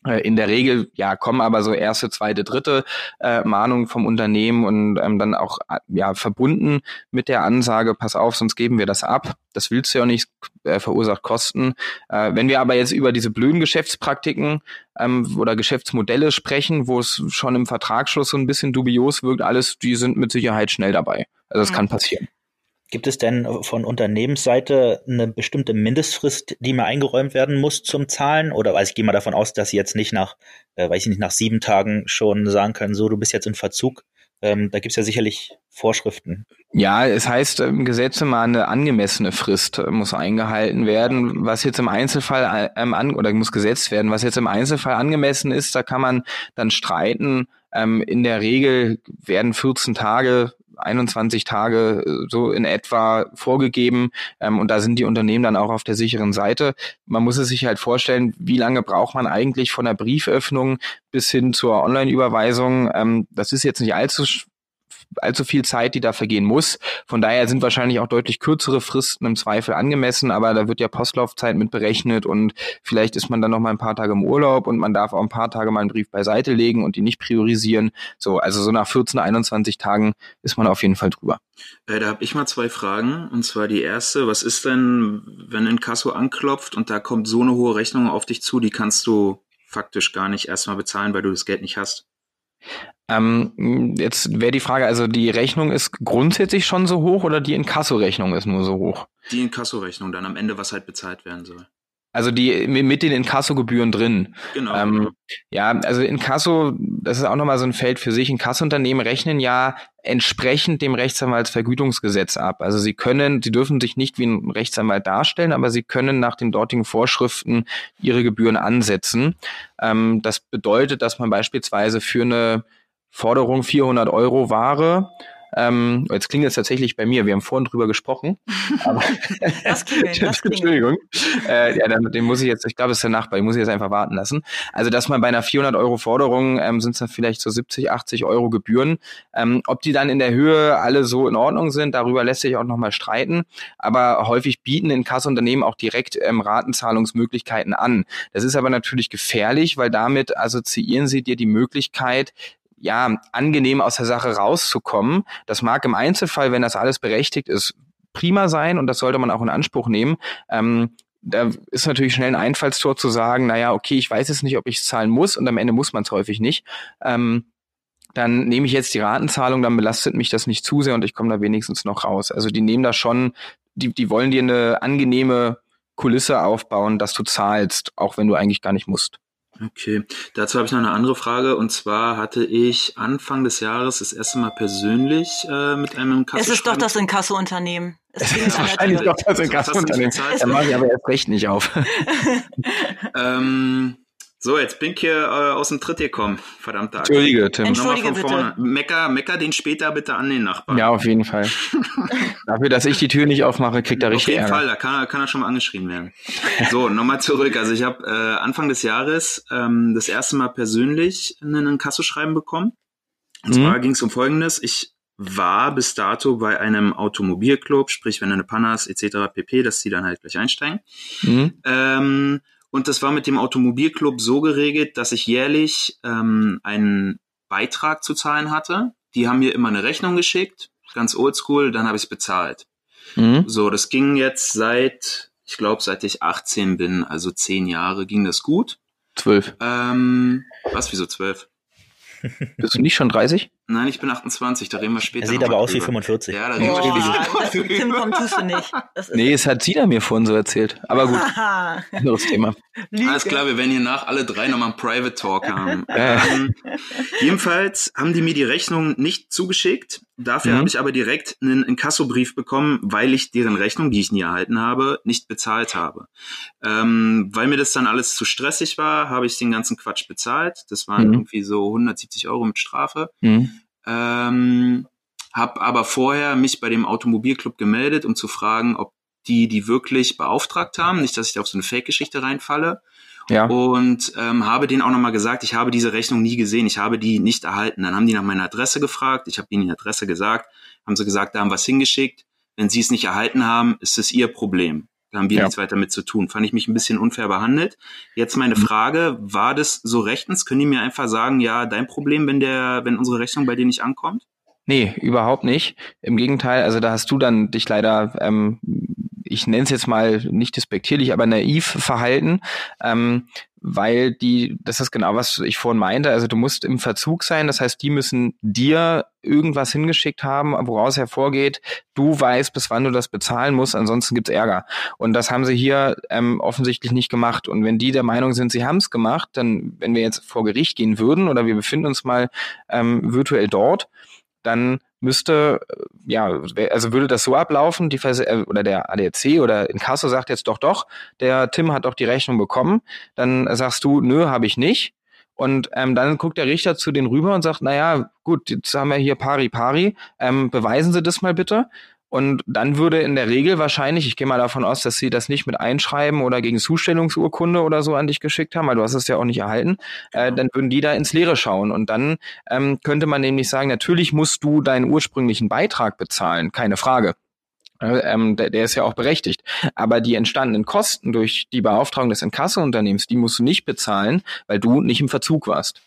Speaker 4: Äh, in der Regel ja kommen aber so erste, zweite, dritte äh, Mahnungen vom Unternehmen und ähm, dann auch äh, ja verbunden mit der Ansage, pass auf, sonst geben wir das ab. Das willst du ja nicht, äh, verursacht Kosten. Äh, wenn wir aber jetzt über diese blöden Geschäftspraktiken ähm, oder Geschäftsmodelle sprechen, wo es schon im Vertragsschluss so ein bisschen dubios wirkt, alles, die sind mit Sicherheit schnell dabei. Also das mhm. kann passieren.
Speaker 1: Gibt es denn von Unternehmensseite eine bestimmte Mindestfrist, die mir eingeräumt werden muss zum Zahlen? Oder weiß ich gehe mal davon aus, dass Sie jetzt nicht nach, äh, weiß ich nicht, nach sieben Tagen schon sagen können, so, du bist jetzt in Verzug. Ähm, da gibt es ja sicherlich Vorschriften.
Speaker 4: Ja, es heißt im Gesetz immer eine angemessene Frist äh, muss eingehalten werden, was jetzt im Einzelfall ähm, an, oder muss gesetzt werden, was jetzt im Einzelfall angemessen ist, da kann man dann streiten. Ähm, in der Regel werden 14 Tage 21 Tage äh, so in etwa vorgegeben ähm, und da sind die Unternehmen dann auch auf der sicheren Seite. Man muss es sich halt vorstellen, wie lange braucht man eigentlich von der Brieföffnung bis hin zur Online-Überweisung. Ähm, das ist jetzt nicht allzu allzu viel Zeit, die da vergehen muss. Von daher sind wahrscheinlich auch deutlich kürzere Fristen im Zweifel angemessen, aber da wird ja Postlaufzeit mit berechnet und vielleicht ist man dann noch mal ein paar Tage im Urlaub und man darf auch ein paar Tage mal einen Brief beiseite legen und die nicht priorisieren. So, also so nach 14, 21 Tagen ist man auf jeden Fall drüber.
Speaker 2: Äh, da habe ich mal zwei Fragen. Und zwar die erste, was ist denn, wenn ein Kasso anklopft und da kommt so eine hohe Rechnung auf dich zu, die kannst du faktisch gar nicht erstmal bezahlen, weil du das Geld nicht hast?
Speaker 4: Ähm, jetzt wäre die Frage, also die Rechnung ist grundsätzlich schon so hoch oder die Inkasso-Rechnung ist nur so hoch?
Speaker 2: Die Inkasso-Rechnung dann am Ende, was halt bezahlt werden soll.
Speaker 4: Also die mit den Inkasso-Gebühren drin.
Speaker 2: Genau, ähm, genau.
Speaker 4: Ja, also Inkasso, das ist auch nochmal so ein Feld für sich. Inkassounternehmen rechnen ja entsprechend dem Rechtsanwaltsvergütungsgesetz ab. Also sie können, sie dürfen sich nicht wie ein Rechtsanwalt darstellen, aber sie können nach den dortigen Vorschriften ihre Gebühren ansetzen. Ähm, das bedeutet, dass man beispielsweise für eine Forderung 400 Euro Ware ähm, jetzt klingt es tatsächlich bei mir, wir haben vorhin drüber gesprochen. Aber das das Entschuldigung. Äh, ja, den muss ich jetzt, ich glaube, es ist der Nachbar, den muss ich jetzt einfach warten lassen. Also, dass man bei einer 400 Euro Forderung ähm, sind es dann vielleicht so 70, 80 Euro Gebühren. Ähm, ob die dann in der Höhe alle so in Ordnung sind, darüber lässt sich auch nochmal streiten. Aber häufig bieten in Kassunternehmen auch direkt ähm, Ratenzahlungsmöglichkeiten an. Das ist aber natürlich gefährlich, weil damit assoziieren sie dir die Möglichkeit, ja, angenehm aus der Sache rauszukommen. Das mag im Einzelfall, wenn das alles berechtigt ist, prima sein und das sollte man auch in Anspruch nehmen. Ähm, da ist natürlich schnell ein Einfallstor zu sagen, naja, okay, ich weiß jetzt nicht, ob ich es zahlen muss und am Ende muss man es häufig nicht. Ähm, dann nehme ich jetzt die Ratenzahlung, dann belastet mich das nicht zu sehr und ich komme da wenigstens noch raus. Also die nehmen da schon, die, die wollen dir eine angenehme Kulisse aufbauen, dass du zahlst, auch wenn du eigentlich gar nicht musst.
Speaker 2: Okay, dazu habe ich noch eine andere Frage und zwar hatte ich Anfang des Jahres das erste Mal persönlich äh, mit einem
Speaker 3: Inkasso. Es ist doch das Inkasso-Unternehmen.
Speaker 4: Es ist wahrscheinlich doch das Inkasso-Unternehmen. Dann mache ich aber erst recht nicht auf.
Speaker 2: ähm, so, jetzt bin ich hier äh, aus dem Tritt gekommen. Verdammte
Speaker 4: Axt. Entschuldige, Tim.
Speaker 3: Entschuldige, bitte. Vorne.
Speaker 2: Mecker, mecker den später bitte an den Nachbarn.
Speaker 4: Ja, auf jeden Fall. Dafür, dass ich die Tür nicht aufmache, kriegt er richtig
Speaker 2: Ärger.
Speaker 4: Auf jeden
Speaker 2: Fall, da kann, kann er schon mal angeschrien werden. So, nochmal zurück. Also ich habe äh, Anfang des Jahres ähm, das erste Mal persönlich einen Kassoschreiben bekommen. Und zwar mhm. ging es um Folgendes. Ich war bis dato bei einem Automobilclub, sprich wenn du eine Panne hast etc. pp, dass die dann halt gleich einsteigen. Mhm. Ähm, und das war mit dem Automobilclub so geregelt, dass ich jährlich ähm, einen Beitrag zu zahlen hatte. Die haben mir immer eine Rechnung geschickt, ganz oldschool, dann habe ich es bezahlt. Mhm. So, das ging jetzt seit, ich glaube, seit ich 18 bin, also zehn Jahre, ging das gut.
Speaker 4: Zwölf.
Speaker 2: Ähm, was, wieso zwölf?
Speaker 4: Bist du nicht schon 30?
Speaker 2: Nein, ich bin 28, da reden wir später.
Speaker 1: Er sieht aber aus wie 45.
Speaker 2: Ja, da reden wir später.
Speaker 3: Tim kommt tust du nicht.
Speaker 4: nee, es hat Sina mir vorhin so erzählt. Aber gut, anderes Thema.
Speaker 2: Lüge. Alles klar, wir werden hier nach alle drei nochmal einen Private Talk haben. ähm, jedenfalls haben die mir die Rechnung nicht zugeschickt. Dafür mhm. habe ich aber direkt einen Inkassobrief bekommen, weil ich deren Rechnung, die ich nie erhalten habe, nicht bezahlt habe. Ähm, weil mir das dann alles zu stressig war, habe ich den ganzen Quatsch bezahlt. Das waren mhm. irgendwie so 170 Euro mit Strafe. Mhm. Ähm, habe aber vorher mich bei dem Automobilclub gemeldet, um zu fragen, ob die die wirklich beauftragt haben, nicht, dass ich da auf so eine Fake-Geschichte reinfalle. Ja. Und ähm, habe denen auch nochmal gesagt, ich habe diese Rechnung nie gesehen, ich habe die nicht erhalten. Dann haben die nach meiner Adresse gefragt, ich habe ihnen die Adresse gesagt, haben sie gesagt, da haben was hingeschickt. Wenn sie es nicht erhalten haben, ist es ihr Problem. Haben wir ja. nichts weiter mit zu tun. Fand ich mich ein bisschen unfair behandelt. Jetzt meine mhm. Frage, war das so rechtens? Können die mir einfach sagen, ja, dein Problem, wenn der, wenn unsere Rechnung bei dir nicht ankommt?
Speaker 4: Nee, überhaupt nicht. Im Gegenteil, also da hast du dann dich leider ähm, ich nenne es jetzt mal nicht despektierlich, aber naiv verhalten, ähm, weil die, das ist genau, was ich vorhin meinte, also du musst im Verzug sein, das heißt, die müssen dir irgendwas hingeschickt haben, woraus hervorgeht, du weißt, bis wann du das bezahlen musst, ansonsten gibt's Ärger. Und das haben sie hier ähm, offensichtlich nicht gemacht. Und wenn die der Meinung sind, sie haben's gemacht, dann, wenn wir jetzt vor Gericht gehen würden oder wir befinden uns mal ähm, virtuell dort, dann müsste, äh, ja, also würde das so ablaufen, die Vers äh, oder der ADAC oder Inkasso sagt jetzt doch, doch, der Tim hat doch die Rechnung bekommen, dann sagst du, nö, habe ich nicht. Und ähm, dann guckt der Richter zu denen rüber und sagt, naja, gut, jetzt haben wir hier pari pari, ähm, beweisen Sie das mal bitte. Und dann würde in der Regel wahrscheinlich, ich gehe mal davon aus, dass sie das nicht mit Einschreiben oder gegen Zustellungsurkunde oder so an dich geschickt haben, weil du hast es ja auch nicht erhalten, äh, genau. dann würden die da ins Leere schauen. Und dann ähm, könnte man nämlich sagen, natürlich musst du deinen ursprünglichen Beitrag bezahlen, keine Frage. Äh, ähm, der, der ist ja auch berechtigt. Aber die entstandenen Kosten durch die Beauftragung des Inkassounternehmens, die musst du nicht bezahlen, weil du nicht im Verzug warst.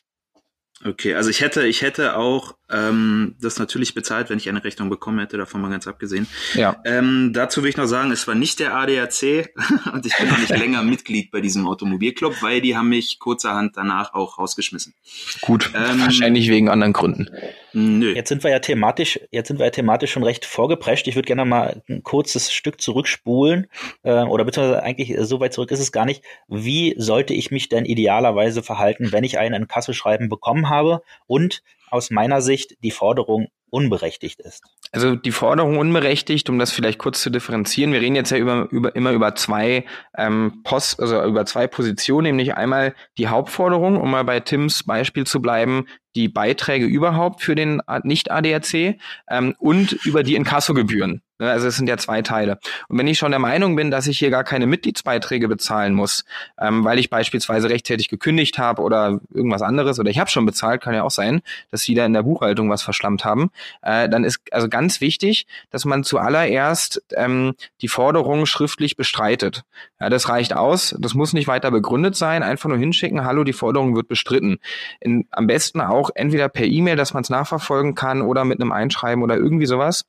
Speaker 2: Okay, also ich hätte, ich hätte auch ähm, das natürlich bezahlt, wenn ich eine Rechnung bekommen hätte, davon mal ganz abgesehen. Ja. Ähm, dazu will ich noch sagen, es war nicht der ADAC und ich bin noch nicht länger Mitglied bei diesem Automobilclub, weil die haben mich kurzerhand danach auch rausgeschmissen.
Speaker 4: Gut, ähm, wahrscheinlich wegen anderen Gründen.
Speaker 1: Nö. Jetzt sind wir ja thematisch, jetzt sind wir ja thematisch schon recht vorgeprescht. Ich würde gerne mal ein kurzes Stück zurückspulen, äh, oder beziehungsweise eigentlich so weit zurück ist es gar nicht. Wie sollte ich mich denn idealerweise verhalten, wenn ich ein Inkassoschreiben bekommen habe und aus meiner Sicht die Forderung unberechtigt ist?
Speaker 4: Also die Forderung unberechtigt, um das vielleicht kurz zu differenzieren. Wir reden jetzt ja über, über, immer über zwei ähm, Post, also über zwei Positionen, nämlich einmal die Hauptforderung, um mal bei Tims Beispiel zu bleiben, die Beiträge überhaupt für den Nicht-ADAC ähm, und über die Inkassogebühren. Ne, also es sind ja zwei Teile. Und wenn ich schon der Meinung bin, dass ich hier gar keine Mitgliedsbeiträge bezahlen muss, ähm, weil ich beispielsweise rechtzeitig gekündigt habe oder irgendwas anderes oder ich habe schon bezahlt, kann ja auch sein, dass sie da in der Buchhaltung was verschlammt haben, äh, dann ist also ganz wichtig, dass man zuallererst ähm, die Forderung schriftlich bestreitet. Ja, das reicht aus. Das muss nicht weiter begründet sein. Einfach nur hinschicken, hallo, die Forderung wird bestritten. In, am besten auch entweder per E-Mail, dass man es nachverfolgen kann oder mit einem Einschreiben oder irgendwie sowas.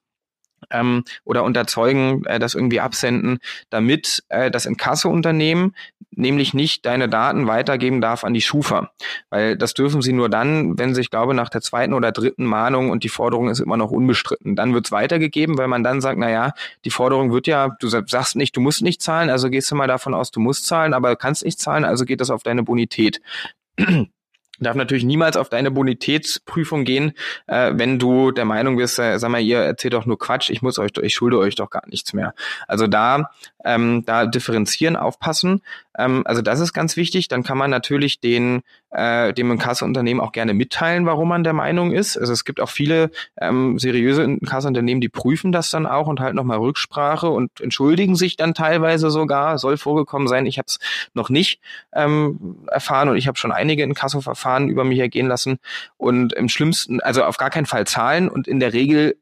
Speaker 4: ähm, oder unter Zeugen äh, das irgendwie absenden, damit äh, das Inkasso-Unternehmen nämlich nicht deine Daten weitergeben darf an die Schufa. Weil das dürfen sie nur dann, wenn sie, ich glaube, nach der zweiten oder dritten Mahnung und die Forderung ist immer noch unbestritten. Dann wird's weitergegeben, weil man dann sagt, na ja, die Forderung wird ja, du sagst nicht, du musst nicht zahlen, also gehst du mal davon aus, du musst zahlen, aber kannst nicht zahlen, also geht das auf deine Bonität darf natürlich niemals auf deine Bonitätsprüfung gehen, äh, wenn du der Meinung bist, äh, sag mal, ihr erzählt doch nur Quatsch, ich muss euch, ich schulde euch doch gar nichts mehr. Also da, ähm, da differenzieren, aufpassen. Ähm, also das ist ganz wichtig. Dann kann man natürlich den, äh, dem Inkasseunternehmen auch gerne mitteilen, warum man der Meinung ist. Also es gibt auch viele ähm, seriöse Inkasseunternehmen, die prüfen das dann auch und halten nochmal Rücksprache und entschuldigen sich dann teilweise sogar. Soll vorgekommen sein. Ich habe es noch nicht ähm, erfahren und ich habe schon einige Inkassoverfahren über mich ergehen lassen und im schlimmsten, also auf gar keinen Fall zahlen und in der Regel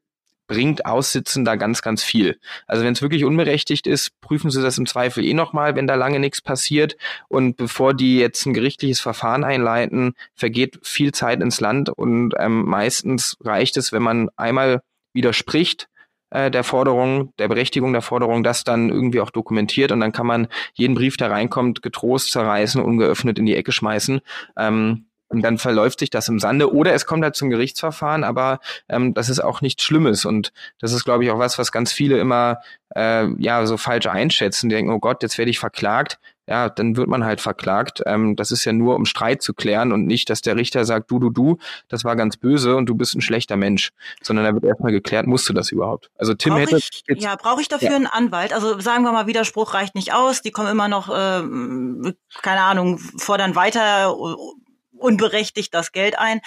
Speaker 4: bringt Aussitzen da ganz, ganz viel. Also wenn es wirklich unberechtigt ist, prüfen Sie das im Zweifel eh nochmal, wenn da lange nichts passiert. Und bevor die jetzt ein gerichtliches Verfahren einleiten, vergeht viel Zeit ins Land und ähm, meistens reicht es, wenn man einmal widerspricht, äh, der Forderung, der Berechtigung der Forderung, das dann irgendwie auch dokumentiert und dann kann man jeden Brief, der reinkommt, getrost zerreißen, ungeöffnet in die Ecke schmeißen. Ähm, und dann verläuft sich das im Sande oder es kommt halt zum Gerichtsverfahren, aber ähm, das ist auch nichts Schlimmes und das ist, glaube ich, auch was, was ganz viele immer äh, ja so falsch einschätzen. Die denken, oh Gott, jetzt werde ich verklagt. Ja, dann wird man halt verklagt. Ähm, das ist ja nur, um Streit zu klären und nicht, dass der Richter sagt, du, du, du, das war ganz böse und du bist ein schlechter Mensch, sondern da wird erstmal geklärt, musst du das überhaupt? Also Tim
Speaker 3: brauch
Speaker 4: hätte
Speaker 3: ich, ja, brauche ich dafür ja. einen Anwalt? Also sagen wir mal, Widerspruch reicht nicht aus. Die kommen immer noch, äh, keine Ahnung, fordern weiter unberechtigt das Geld ein.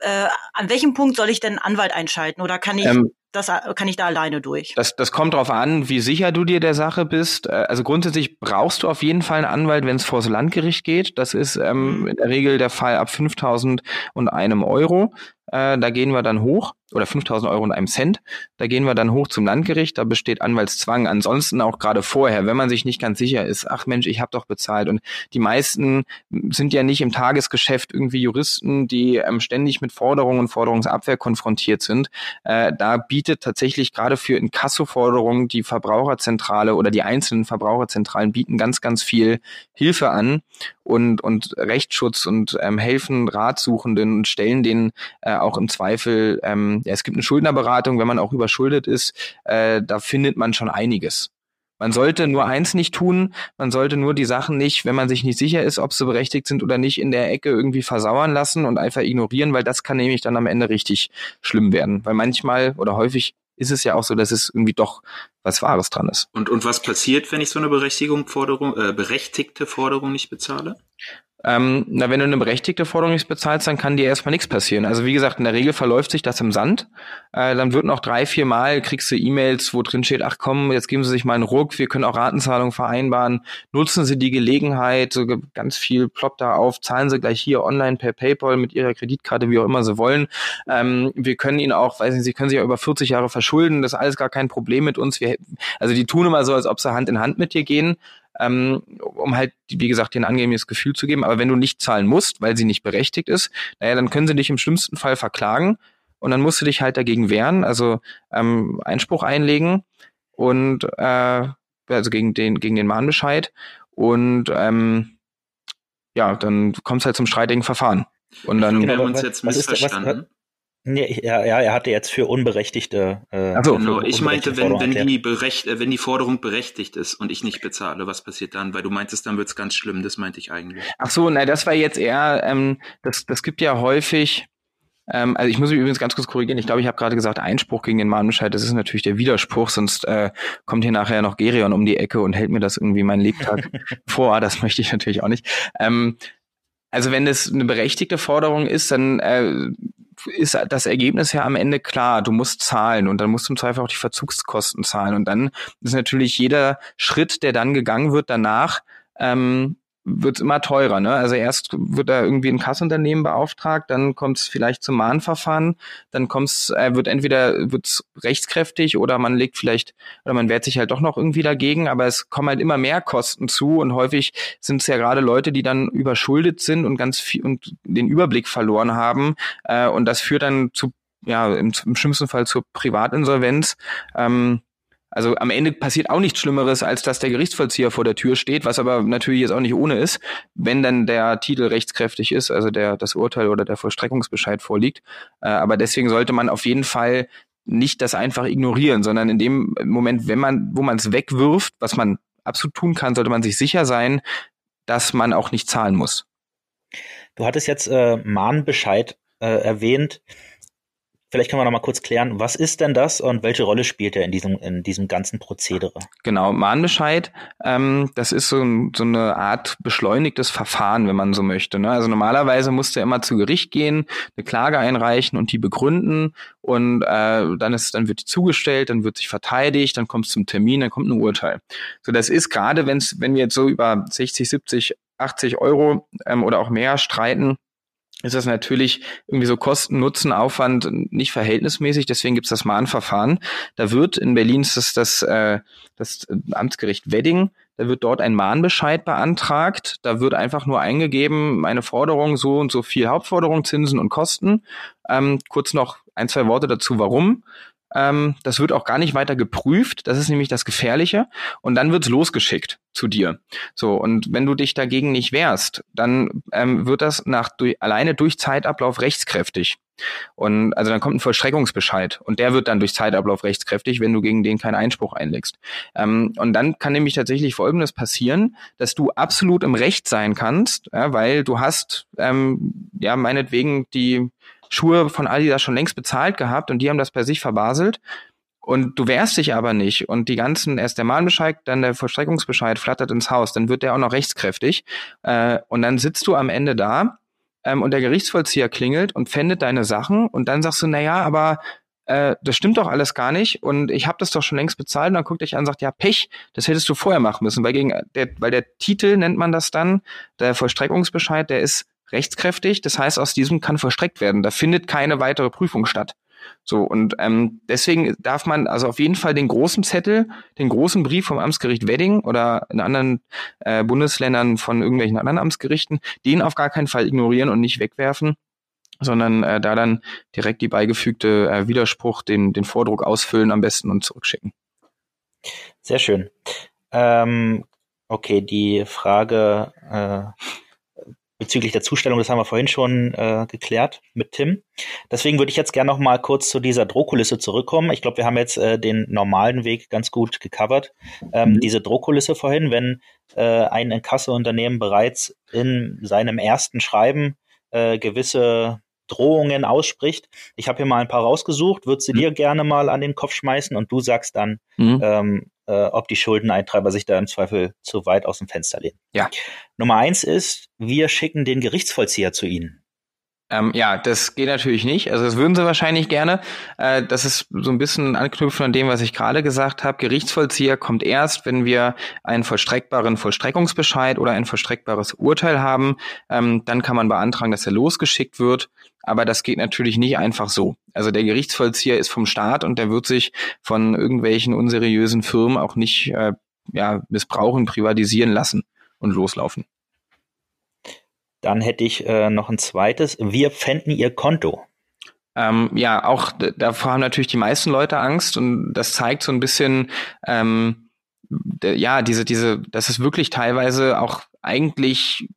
Speaker 3: Äh, an welchem Punkt soll ich denn einen Anwalt einschalten oder kann ich ähm, das kann ich da alleine durch?
Speaker 4: Das, das kommt darauf an, wie sicher du dir der Sache bist. Äh, also grundsätzlich brauchst du auf jeden Fall einen Anwalt, wenn es vor das Landgericht geht. Das ist ähm, mhm. in der Regel der Fall ab 5.000 und einem Euro. Äh, da gehen wir dann hoch oder 5000 Euro und einem Cent. Da gehen wir dann hoch zum Landgericht, da besteht Anwaltszwang. Ansonsten auch gerade vorher, wenn man sich nicht ganz sicher ist, ach Mensch, ich habe doch bezahlt. Und die meisten sind ja nicht im Tagesgeschäft irgendwie Juristen, die ähm, ständig mit Forderungen und Forderungsabwehr konfrontiert sind. Äh, da bietet tatsächlich gerade für Inkasso-Forderungen die Verbraucherzentrale oder die einzelnen Verbraucherzentralen bieten ganz, ganz viel Hilfe an und, und Rechtsschutz und ähm, helfen Ratsuchenden und stellen denen äh, auch im Zweifel ähm, ja, es gibt eine Schuldnerberatung, wenn man auch überschuldet ist, äh, da findet man schon einiges. Man sollte nur eins nicht tun, man sollte nur die Sachen nicht, wenn man sich nicht sicher ist, ob sie berechtigt sind oder nicht, in der Ecke irgendwie versauern lassen und einfach ignorieren, weil das kann nämlich dann am Ende richtig schlimm werden. Weil manchmal oder häufig ist es ja auch so, dass es irgendwie doch was Wahres dran ist.
Speaker 2: Und, und was passiert, wenn ich so eine Berechtigung, Forderung, äh, berechtigte Forderung nicht bezahle?
Speaker 4: Ähm, na, wenn du eine berechtigte Forderung nicht bezahlst, dann kann dir erstmal nichts passieren. Also wie gesagt, in der Regel verläuft sich das im Sand. Äh, dann wird noch drei, vier Mal kriegst du E-Mails, wo drin steht, ach komm, jetzt geben Sie sich mal einen Ruck, wir können auch Ratenzahlungen vereinbaren. Nutzen Sie die Gelegenheit, so ganz viel ploppt da auf, zahlen Sie gleich hier online per PayPal mit Ihrer Kreditkarte, wie auch immer Sie wollen. Ähm, wir können Ihnen auch, weiß nicht, Sie können sich ja über 40 Jahre verschulden, das ist alles gar kein Problem mit uns. Wir, also die tun immer so, als ob sie Hand in Hand mit dir gehen ähm, um halt, wie gesagt, dir ein angenehmes Gefühl zu geben. Aber wenn du nicht zahlen musst, weil sie nicht berechtigt ist, naja, dann können sie dich im schlimmsten Fall verklagen und dann musst du dich halt dagegen wehren, also ähm, Einspruch einlegen und äh, also gegen den, gegen den Mahnbescheid und ähm, ja, dann kommt es halt zum streitigen Verfahren. Und dann.
Speaker 2: Wir haben uns jetzt missverstanden.
Speaker 1: Nee, ja, ja, er hatte jetzt für unberechtigte.
Speaker 2: Äh, Ach so, genau. Ich meinte, wenn, wenn, die berecht, äh, wenn die Forderung berechtigt ist und ich nicht bezahle, was passiert dann? Weil du meintest, dann wird's ganz schlimm. Das meinte ich eigentlich.
Speaker 4: Ach so, na, das war jetzt eher, ähm, das, das gibt ja häufig. Ähm, also ich muss mich übrigens ganz kurz korrigieren. Ich glaube, ich habe gerade gesagt, Einspruch gegen den Mahnbescheid. Das ist natürlich der Widerspruch, sonst äh, kommt hier nachher noch Gerion um die Ecke und hält mir das irgendwie meinen Lebtag vor. Das möchte ich natürlich auch nicht. Ähm, also wenn es eine berechtigte Forderung ist, dann äh, ist das Ergebnis ja am Ende klar. Du musst zahlen und dann musst du im Zweifel auch die Verzugskosten zahlen. Und dann ist natürlich jeder Schritt, der dann gegangen wird danach, ähm, wird immer teurer. Ne? Also erst wird da irgendwie ein Kassunternehmen beauftragt, dann kommt es vielleicht zum Mahnverfahren, dann kommt's, äh, wird entweder wird's rechtskräftig oder man legt vielleicht oder man wehrt sich halt doch noch irgendwie dagegen, aber es kommen halt immer mehr Kosten zu und häufig sind es ja gerade Leute, die dann überschuldet sind und ganz viel und den Überblick verloren haben äh, und das führt dann zu ja im, im schlimmsten Fall zur Privatinsolvenz. Ähm, also am Ende passiert auch nichts Schlimmeres, als dass der Gerichtsvollzieher vor der Tür steht, was aber natürlich jetzt auch nicht ohne ist, wenn dann der Titel rechtskräftig ist, also der das Urteil oder der Vollstreckungsbescheid vorliegt. Äh, aber deswegen sollte man auf jeden Fall nicht das einfach ignorieren, sondern in dem Moment, wenn man, wo man es wegwirft, was man absolut tun kann, sollte man sich sicher sein, dass man auch nicht zahlen muss.
Speaker 1: Du hattest jetzt äh, Mahnbescheid äh, erwähnt. Vielleicht können wir noch mal kurz klären, was ist denn das und welche Rolle spielt er in diesem, in diesem ganzen Prozedere?
Speaker 4: Genau, Mahnbescheid, ähm, das ist so, so eine Art beschleunigtes Verfahren, wenn man so möchte. Ne? Also normalerweise musst du immer zu Gericht gehen, eine Klage einreichen und die begründen und äh, dann ist, dann wird die zugestellt, dann wird sich verteidigt, dann kommt es zum Termin, dann kommt ein Urteil. So, das ist gerade, wenn wir jetzt so über 60, 70, 80 Euro ähm, oder auch mehr streiten, ist das natürlich irgendwie so Kosten, Nutzen, Aufwand nicht verhältnismäßig. Deswegen gibt es das Mahnverfahren. Da wird in Berlin ist das das, äh, das Amtsgericht Wedding. Da wird dort ein Mahnbescheid beantragt. Da wird einfach nur eingegeben, meine Forderung so und so viel Hauptforderung, Zinsen und Kosten. Ähm, kurz noch ein, zwei Worte dazu, warum. Ähm, das wird auch gar nicht weiter geprüft. Das ist nämlich das Gefährliche. Und dann wird's losgeschickt zu dir. So, und wenn du dich dagegen nicht wehrst, dann ähm, wird das nach durch, alleine durch Zeitablauf rechtskräftig. Und also dann kommt ein Vollstreckungsbescheid und der wird dann durch Zeitablauf rechtskräftig, wenn du gegen den keinen Einspruch einlegst. Ähm, und dann kann nämlich tatsächlich Folgendes passieren, dass du absolut im Recht sein kannst, ja, weil du hast ähm, ja meinetwegen die Schuhe von Adidas schon längst bezahlt gehabt und die haben das bei sich verbaselt. Und du wehrst dich aber nicht und die ganzen, erst der Mahnbescheid, dann der Vollstreckungsbescheid flattert ins Haus, dann wird der auch noch rechtskräftig. Äh, und dann sitzt du am Ende da ähm, und der Gerichtsvollzieher klingelt und pfändet deine Sachen und dann sagst du, na ja, aber äh, das stimmt doch alles gar nicht und ich habe das doch schon längst bezahlt und dann guckt dich an und sagt, ja, Pech, das hättest du vorher machen müssen, weil gegen der, weil der Titel nennt man das dann, der Vollstreckungsbescheid, der ist rechtskräftig. Das heißt, aus diesem kann verstreckt werden. Da findet keine weitere Prüfung statt. So, und ähm, deswegen darf man also auf jeden Fall den großen Zettel, den großen Brief vom Amtsgericht Wedding oder in anderen äh, Bundesländern von irgendwelchen anderen Amtsgerichten, den auf gar keinen Fall ignorieren und nicht wegwerfen, sondern äh, da dann direkt die beigefügte äh, Widerspruch, den, den Vordruck ausfüllen am besten und zurückschicken.
Speaker 1: Sehr schön. Ähm, okay, die Frage äh, bezüglich der Zustellung, das haben wir vorhin schon äh, geklärt mit Tim. Deswegen würde ich jetzt gerne noch mal kurz zu dieser Drohkulisse zurückkommen. Ich glaube, wir haben jetzt äh, den normalen Weg ganz gut gecovert. Ähm, mhm. Diese Drohkulisse vorhin, wenn äh, ein Inkasso-Unternehmen bereits in seinem ersten Schreiben äh, gewisse Drohungen ausspricht. Ich habe hier mal ein paar rausgesucht, würde sie mhm. dir gerne mal an den Kopf schmeißen und du sagst dann, mhm. ähm, äh, ob die Schuldeneintreiber sich da im Zweifel zu weit aus dem Fenster lehnen.
Speaker 4: Ja.
Speaker 1: Nummer eins ist, wir schicken den Gerichtsvollzieher zu Ihnen.
Speaker 4: Ähm, ja, das geht natürlich nicht. Also das würden sie wahrscheinlich gerne. Äh, das ist so ein bisschen anknüpfen an dem, was ich gerade gesagt habe. Gerichtsvollzieher kommt erst, wenn wir einen vollstreckbaren Vollstreckungsbescheid oder ein vollstreckbares Urteil haben. Ähm, dann kann man beantragen, dass er losgeschickt wird. Aber das geht natürlich nicht einfach so. Also der Gerichtsvollzieher ist vom Staat und der wird sich von irgendwelchen unseriösen Firmen auch nicht äh, ja, missbrauchen, privatisieren lassen und loslaufen.
Speaker 1: Dann hätte ich äh, noch ein zweites. Wir pfänden ihr Konto.
Speaker 4: Ähm, ja, auch davor haben natürlich die meisten Leute Angst und das zeigt so ein bisschen, ähm, ja, diese, diese, dass es wirklich teilweise auch eigentlich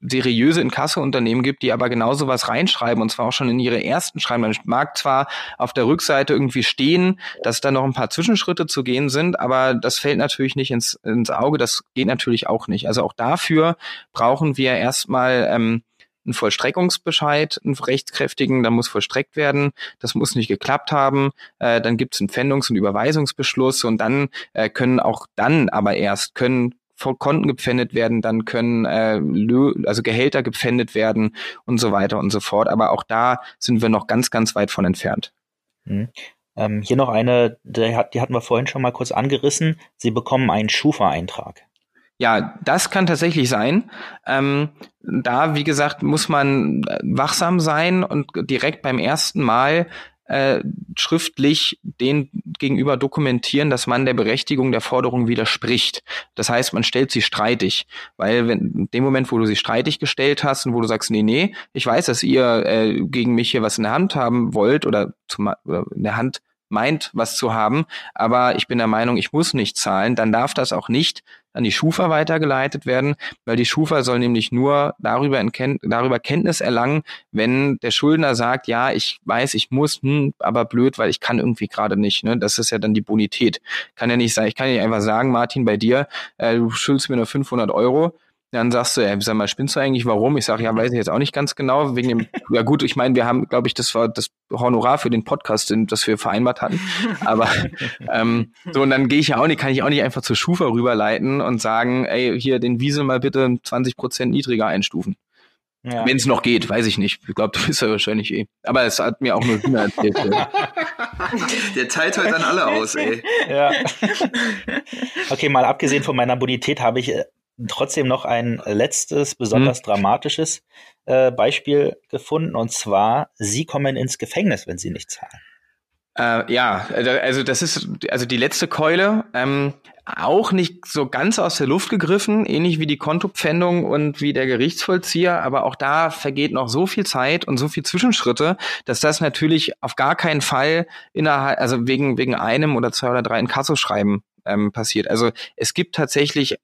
Speaker 4: seriöse Inkasso-Unternehmen gibt, die aber genau sowas reinschreiben und zwar auch schon in ihre ersten Schreiben. Man mag zwar auf der Rückseite irgendwie stehen, dass da noch ein paar Zwischenschritte zu gehen sind, aber das fällt natürlich nicht ins, ins Auge. Das geht natürlich auch nicht. Also auch dafür brauchen wir erstmal ähm, einen Vollstreckungsbescheid, einen rechtskräftigen, da muss vollstreckt werden. Das muss nicht geklappt haben. Äh, dann gibt es einen Pfändungs- und Überweisungsbeschluss und dann äh, können auch dann aber erst können von Konten gepfändet werden, dann können äh, also Gehälter gepfändet werden und so weiter und so fort. Aber auch da sind wir noch ganz, ganz weit von entfernt.
Speaker 1: Mhm. Ähm, hier noch eine, die, hat, die hatten wir vorhin schon mal kurz angerissen. Sie bekommen einen Schufa-Eintrag.
Speaker 4: Ja, das kann tatsächlich sein. Ähm, da, wie gesagt, muss man wachsam sein und direkt beim ersten Mal äh, schriftlich den gegenüber dokumentieren, dass man der Berechtigung der Forderung widerspricht. Das heißt, man stellt sie streitig, weil wenn in dem Moment, wo du sie streitig gestellt hast und wo du sagst, nee, nee, ich weiß, dass ihr äh, gegen mich hier was in der Hand haben wollt oder, zum, oder in der Hand meint, was zu haben, aber ich bin der Meinung, ich muss nicht zahlen, dann darf das auch nicht an die Schufa weitergeleitet werden, weil die Schufa soll nämlich nur darüber, darüber Kenntnis erlangen, wenn der Schuldner sagt, ja, ich weiß, ich muss, hm, aber blöd, weil ich kann irgendwie gerade nicht. Ne? Das ist ja dann die Bonität. Kann ja nicht sein, ich kann ja nicht einfach sagen, Martin, bei dir, äh, du schuldest mir nur 500 Euro, dann sagst du, ey, sag mal, spinnst du eigentlich, warum? Ich sage, ja, weiß ich jetzt auch nicht ganz genau. Wegen dem, ja gut, ich meine, wir haben, glaube ich, das war das Honorar für den Podcast, das wir vereinbart hatten. Aber ähm, so, und dann gehe ich ja auch nicht, kann ich auch nicht einfach zur Schufa rüberleiten und sagen, ey, hier den Wiesel mal bitte 20 Prozent niedriger einstufen. Ja. Wenn es noch geht, weiß ich nicht. Ich glaube, du bist ja wahrscheinlich eh. Aber es hat mir auch nur Sina erzählt.
Speaker 2: Der teilt heute an alle aus, ey. Ja.
Speaker 1: Okay, mal abgesehen von meiner Bonität habe ich äh, trotzdem noch ein letztes, besonders hm. dramatisches äh, Beispiel gefunden. Und zwar, Sie kommen ins Gefängnis, wenn Sie nicht zahlen.
Speaker 4: Äh, ja, also, das ist also die letzte Keule. Ähm, auch nicht so ganz aus der Luft gegriffen, ähnlich wie die Kontopfändung und wie der Gerichtsvollzieher, aber auch da vergeht noch so viel Zeit und so viel Zwischenschritte, dass das natürlich auf gar keinen Fall innerhalb, also wegen, wegen einem oder zwei oder drei Inkassoschreiben ähm, passiert. Also es gibt tatsächlich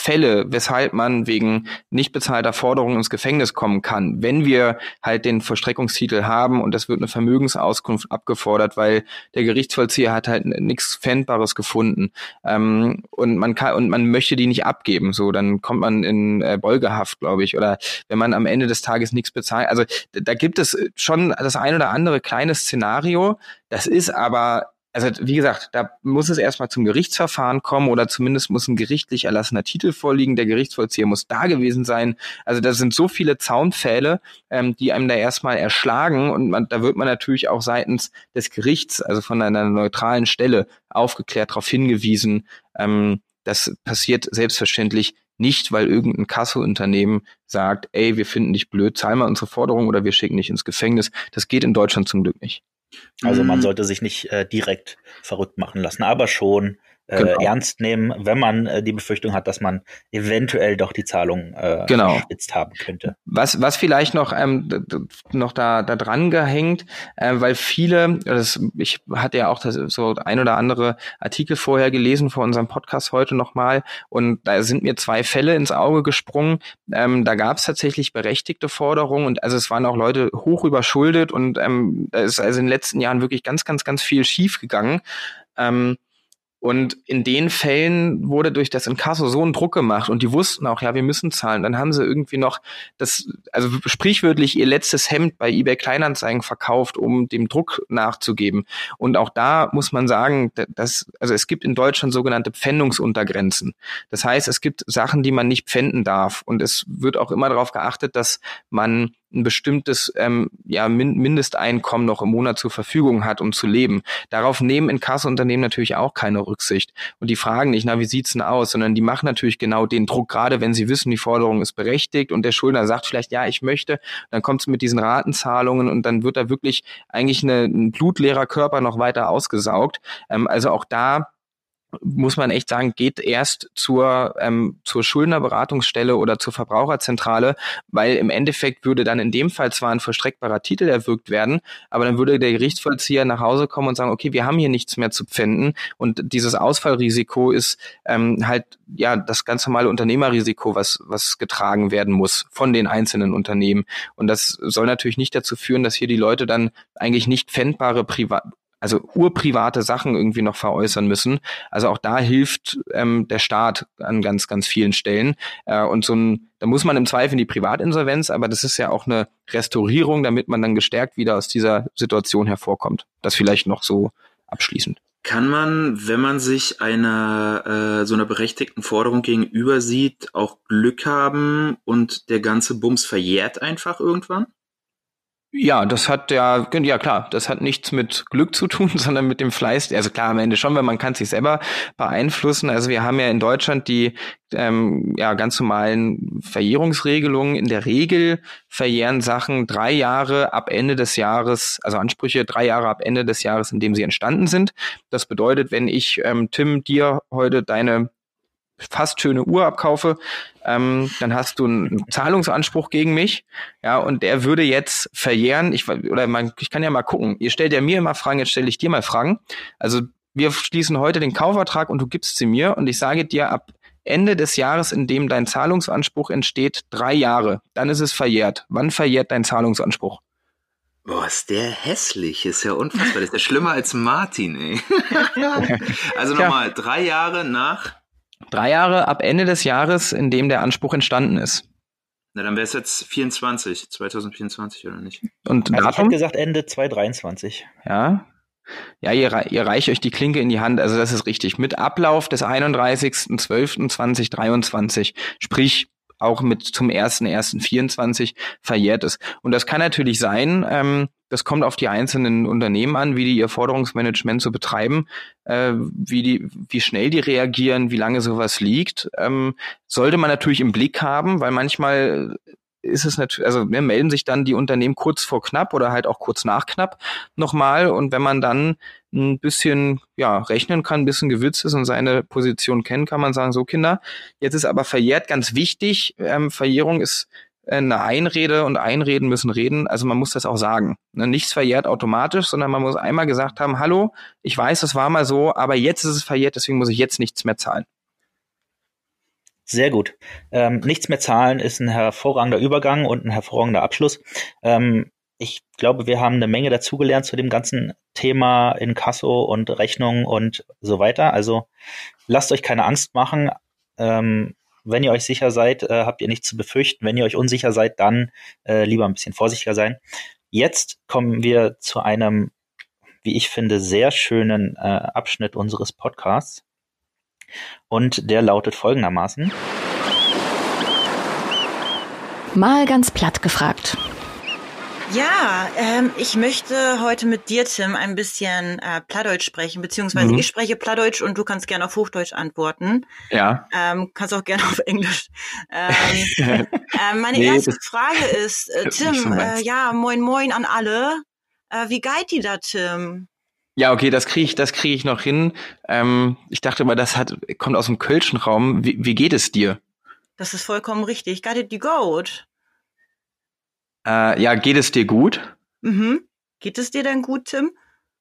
Speaker 4: Fälle, weshalb man wegen nicht bezahlter Forderungen ins Gefängnis kommen kann, wenn wir halt den Vollstreckungstitel haben und es wird eine Vermögensauskunft abgefordert, weil der Gerichtsvollzieher hat halt nichts Fändbares gefunden ähm, und man kann und man möchte die nicht abgeben, so dann kommt man in äh, Beugehaft, glaube ich, oder wenn man am Ende des Tages nichts bezahlt. Also da gibt es schon das ein oder andere kleine Szenario. Das ist aber also wie gesagt, da muss es erstmal zum Gerichtsverfahren kommen oder zumindest muss ein gerichtlich erlassener Titel vorliegen. Der Gerichtsvollzieher muss da gewesen sein. Also da sind so viele Zaunpfähle, ähm, die einem da erstmal erschlagen und man, da wird man natürlich auch seitens des Gerichts, also von einer neutralen Stelle, aufgeklärt darauf hingewiesen. Ähm, das passiert selbstverständlich nicht, weil irgendein Kassounternehmen sagt, ey, wir finden dich blöd, zahl mal unsere Forderung oder wir schicken dich ins Gefängnis. Das geht in Deutschland zum Glück nicht.
Speaker 1: Also man mhm. sollte sich nicht äh, direkt verrückt machen lassen, aber schon genau. ernst nehmen, wenn man äh, die Befürchtung hat, dass man eventuell doch die Zahlung äh, genau. haben könnte.
Speaker 4: Was, was vielleicht noch, ähm, noch da, da dran gehängt, äh, weil viele, das, ich hatte ja auch das, so ein oder andere Artikel vorher gelesen vor unserem Podcast heute nochmal und da sind mir zwei Fälle ins Auge gesprungen. Ähm, da gab es tatsächlich berechtigte Forderungen und also es waren auch Leute hoch überschuldet und ähm, da ist also in den letzten Jahren wirklich ganz, ganz, ganz viel schief gegangen. Ähm, und in den Fällen wurde durch das Inkasso so ein Druck gemacht und die wussten auch, ja, wir müssen zahlen. Dann haben sie irgendwie noch das, also sprichwörtlich ihr letztes Hemd bei eBay Kleinanzeigen verkauft, um dem Druck nachzugeben. Und auch da muss man sagen, dass, also es gibt in Deutschland sogenannte Pfändungsuntergrenzen. Das heißt, es gibt Sachen, die man nicht pfänden darf. Und es wird auch immer darauf geachtet, dass man ein bestimmtes ähm, ja, Mindesteinkommen noch im Monat zur Verfügung hat, um zu leben. Darauf nehmen Inkassounternehmen natürlich auch keine Rücksicht. Und die fragen nicht, na, wie sieht's denn aus? Sondern die machen natürlich genau den Druck, gerade wenn sie wissen, die Forderung ist berechtigt und der Schuldner sagt vielleicht, ja, ich möchte, dann kommt es mit diesen Ratenzahlungen und dann wird da wirklich eigentlich eine, ein blutleerer Körper noch weiter ausgesaugt. Ähm, also auch da muss man echt sagen, geht erst zur, ähm, zur Schuldnerberatungsstelle oder zur Verbraucherzentrale, weil im Endeffekt würde dann in dem Fall zwar ein vollstreckbarer Titel erwirkt werden, aber dann würde der Gerichtsvollzieher nach Hause kommen und sagen, okay, wir haben hier nichts mehr zu pfänden und dieses Ausfallrisiko ist ähm, halt ja das ganz normale Unternehmerrisiko, was, was getragen werden muss von den einzelnen Unternehmen. Und das soll natürlich nicht dazu führen, dass hier die Leute dann eigentlich nicht pfändbare Privat also urprivate Sachen irgendwie noch veräußern müssen. Also auch da hilft ähm, der Staat an ganz, ganz vielen Stellen. Äh, und so ein, da muss man im Zweifel in die Privatinsolvenz, aber das ist ja auch eine Restaurierung, damit man dann gestärkt wieder aus dieser Situation hervorkommt. Das vielleicht noch so abschließend.
Speaker 2: Kann man, wenn man sich einer äh, so einer berechtigten Forderung gegenüber sieht, auch Glück haben und der ganze Bums verjährt einfach irgendwann?
Speaker 4: Ja, das hat ja, ja klar, das hat nichts mit Glück zu tun, sondern mit dem Fleiß. Also klar, am Ende schon, weil man kann sich selber beeinflussen. Also wir haben ja in Deutschland die ähm, ja, ganz normalen Verjährungsregelungen. In der Regel verjähren Sachen drei Jahre ab Ende des Jahres, also Ansprüche drei Jahre ab Ende des Jahres, in dem sie entstanden sind. Das bedeutet, wenn ich, ähm, Tim, dir heute deine fast schöne Uhr abkaufe, ähm, dann hast du einen Zahlungsanspruch gegen mich, ja, und der würde jetzt verjähren. Ich oder man, ich kann ja mal gucken. Ihr stellt ja mir immer Fragen, jetzt stelle ich dir mal Fragen. Also wir schließen heute den Kaufvertrag und du gibst sie mir und ich sage dir ab Ende des Jahres, in dem dein Zahlungsanspruch entsteht, drei Jahre. Dann ist es verjährt. Wann verjährt dein Zahlungsanspruch?
Speaker 2: Boah, ist der hässlich. Ist ja unfassbar. Das ist ja schlimmer als Martin, ey. also nochmal, drei Jahre nach
Speaker 4: Drei Jahre ab Ende des Jahres, in dem der Anspruch entstanden ist.
Speaker 2: Na, dann wäre es jetzt 24, 2024 oder nicht?
Speaker 1: Und also Datum? Ich hätte gesagt Ende 2023.
Speaker 4: Ja. Ja, ihr, ihr reicht euch die Klinke in die Hand, also das ist richtig. Mit Ablauf des 31.12.2023, sprich auch mit zum 1.1.24 verjährt ist. Und das kann natürlich sein, ähm, das kommt auf die einzelnen Unternehmen an, wie die ihr Forderungsmanagement so betreiben, äh, wie die, wie schnell die reagieren, wie lange sowas liegt. Ähm, sollte man natürlich im Blick haben, weil manchmal ist es natürlich, also wir melden sich dann die Unternehmen kurz vor knapp oder halt auch kurz nach knapp nochmal. Und wenn man dann ein bisschen ja, rechnen kann, ein bisschen gewitzt ist und seine Position kennt, kann man sagen, so Kinder, jetzt ist aber verjährt ganz wichtig. Ähm, Verjährung ist eine Einrede und Einreden müssen reden. Also man muss das auch sagen. Ne? Nichts verjährt automatisch, sondern man muss einmal gesagt haben, hallo, ich weiß, das war mal so, aber jetzt ist es verjährt, deswegen muss ich jetzt nichts mehr zahlen.
Speaker 1: Sehr gut. Ähm, nichts mehr zahlen ist ein hervorragender Übergang und ein hervorragender Abschluss. Ähm, ich glaube, wir haben eine Menge dazugelernt zu dem ganzen Thema in Kasso und Rechnung und so weiter. Also lasst euch keine Angst machen. Ähm, wenn ihr euch sicher seid, äh, habt ihr nichts zu befürchten. Wenn ihr euch unsicher seid, dann äh, lieber ein bisschen vorsichtiger sein. Jetzt kommen wir zu einem, wie ich finde, sehr schönen äh, Abschnitt unseres Podcasts. Und der lautet folgendermaßen.
Speaker 5: Mal ganz platt gefragt.
Speaker 3: Ja, ähm, ich möchte heute mit dir, Tim, ein bisschen äh, Plattdeutsch sprechen, beziehungsweise mhm. ich spreche Plattdeutsch und du kannst gerne auf Hochdeutsch antworten.
Speaker 4: Ja.
Speaker 3: Ähm, kannst auch gerne auf Englisch. Ähm, äh, meine nee, erste Frage ist, äh, Tim, äh, ja, moin moin an alle. Äh, wie geht die da, Tim?
Speaker 4: Ja, okay, das kriege ich, das kriege ich noch hin. Ähm, ich dachte mal, das hat, kommt aus dem Kölschen Raum. Wie, wie geht es dir?
Speaker 3: Das ist vollkommen richtig. Got it, you gut.
Speaker 4: Äh, ja, geht es dir gut?
Speaker 3: Mhm. Geht es dir denn gut, Tim?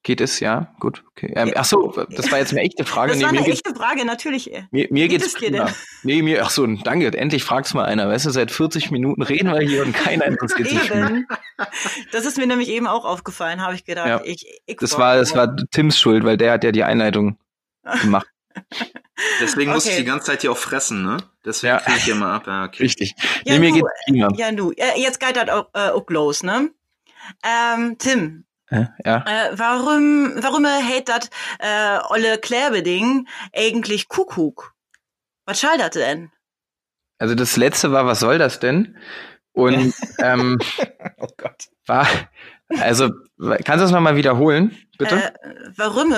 Speaker 4: Geht es, ja, gut. Okay. Ähm, ach so, das war jetzt eine echte Frage.
Speaker 3: Das
Speaker 4: nee,
Speaker 3: war eine echte Frage, natürlich.
Speaker 4: Mir, mir geht geht's es dir denn? Nee, mir, ach so, danke, endlich fragt's mal einer. Weißt du, seit 40 Minuten reden wir hier und keiner interessiert sich.
Speaker 3: Eben. Das ist mir nämlich eben auch aufgefallen, habe ich gedacht.
Speaker 4: Ja.
Speaker 3: Ich, ich
Speaker 4: das war, das war Tims Schuld, weil der hat ja die Einleitung gemacht.
Speaker 2: Deswegen okay. muss ich die ganze Zeit hier auch fressen, ne? Deswegen ja. kriege ich hier mal ab. Ja, okay.
Speaker 4: Richtig.
Speaker 3: Ja, nee, mir geht's prima. Ja, du. Jetzt geht das auch, äh, auch los, ne? Ähm, Tim.
Speaker 4: Ja.
Speaker 3: Äh, warum, warum hält das äh, olle Klärbeding eigentlich Kuckuck? Was schall das denn?
Speaker 4: Also das letzte war, was soll das denn? Und ähm, oh Gott. war, also kannst du das nochmal wiederholen, bitte? Äh,
Speaker 3: warum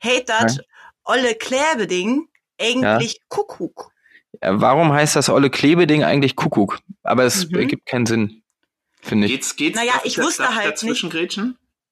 Speaker 3: hält das olle Klebeding eigentlich ja. Kuckuck.
Speaker 4: Warum heißt das olle Klebeding eigentlich Kuckuck? Aber es mhm. ergibt keinen Sinn, finde ich.
Speaker 2: Geht's, geht's
Speaker 3: naja, ich wusste darf halt
Speaker 2: nicht.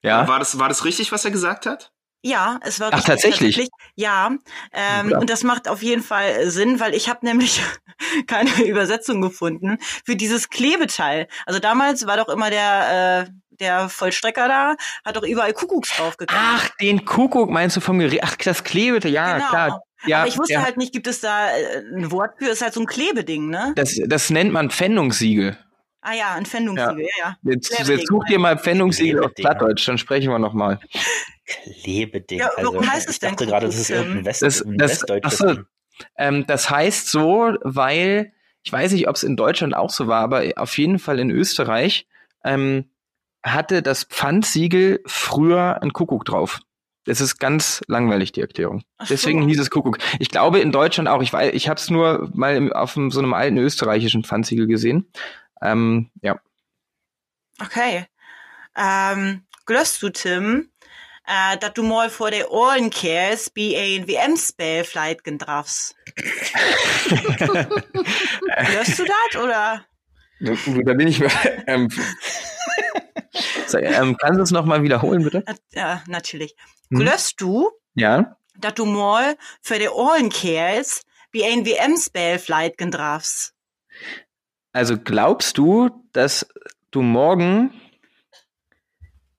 Speaker 2: Ja. War das, war das richtig, was er gesagt hat?
Speaker 3: Ja, es war
Speaker 4: Ach,
Speaker 3: richtig,
Speaker 4: tatsächlich. tatsächlich.
Speaker 3: Ja, ähm, ja, und das macht auf jeden Fall Sinn, weil ich habe nämlich keine Übersetzung gefunden für dieses Klebeteil. Also damals war doch immer der äh, der Vollstrecker da, hat doch überall Kuckucks draufgekriegt.
Speaker 4: Ach, den Kuckuck meinst du vom Gerät? Ach, das Klebete, ja, genau. klar. Ja,
Speaker 3: Aber ich wusste ja. halt nicht, gibt es da äh, ein Wort für? Ist halt so ein Klebeding, ne?
Speaker 4: Das, das nennt man Pfändungssiegel.
Speaker 3: Ah ja, ein Pfändungssiegel, ja. ja.
Speaker 4: Jetzt, jetzt such dir mal Pfändungssiegel auf Plattdeutsch, dann sprechen wir nochmal.
Speaker 1: Klebeding.
Speaker 3: Ja, warum also, heißt es denn?
Speaker 1: Ich dachte gerade, das ist irgendein West,
Speaker 4: das, das, Westdeutsches. So, ähm, das heißt so, weil, ich weiß nicht, ob es in Deutschland auch so war, aber auf jeden Fall in Österreich, ähm, hatte das Pfandsiegel früher ein Kuckuck drauf. Das ist ganz langweilig, die Erklärung. So. Deswegen hieß es Kuckuck. Ich glaube in Deutschland auch. Ich weiß, ich habe es nur mal auf so einem alten österreichischen Pfandsiegel gesehen. Ähm, ja.
Speaker 3: Okay. Ähm, glöst du, Tim, äh, dass du mal vor der Ohren kehrst, wie ein WM-Spell vielleicht darfst? glöst du das, oder?
Speaker 4: Da bin ich. Ähm, ähm, kannst du es nochmal wiederholen, bitte?
Speaker 3: Ja, natürlich. Hm? Glöst du,
Speaker 4: ja?
Speaker 3: dass du mal für die Ohren kehrst, wie ein WM-Spell vielleicht darfst?
Speaker 4: Also glaubst du, dass du morgen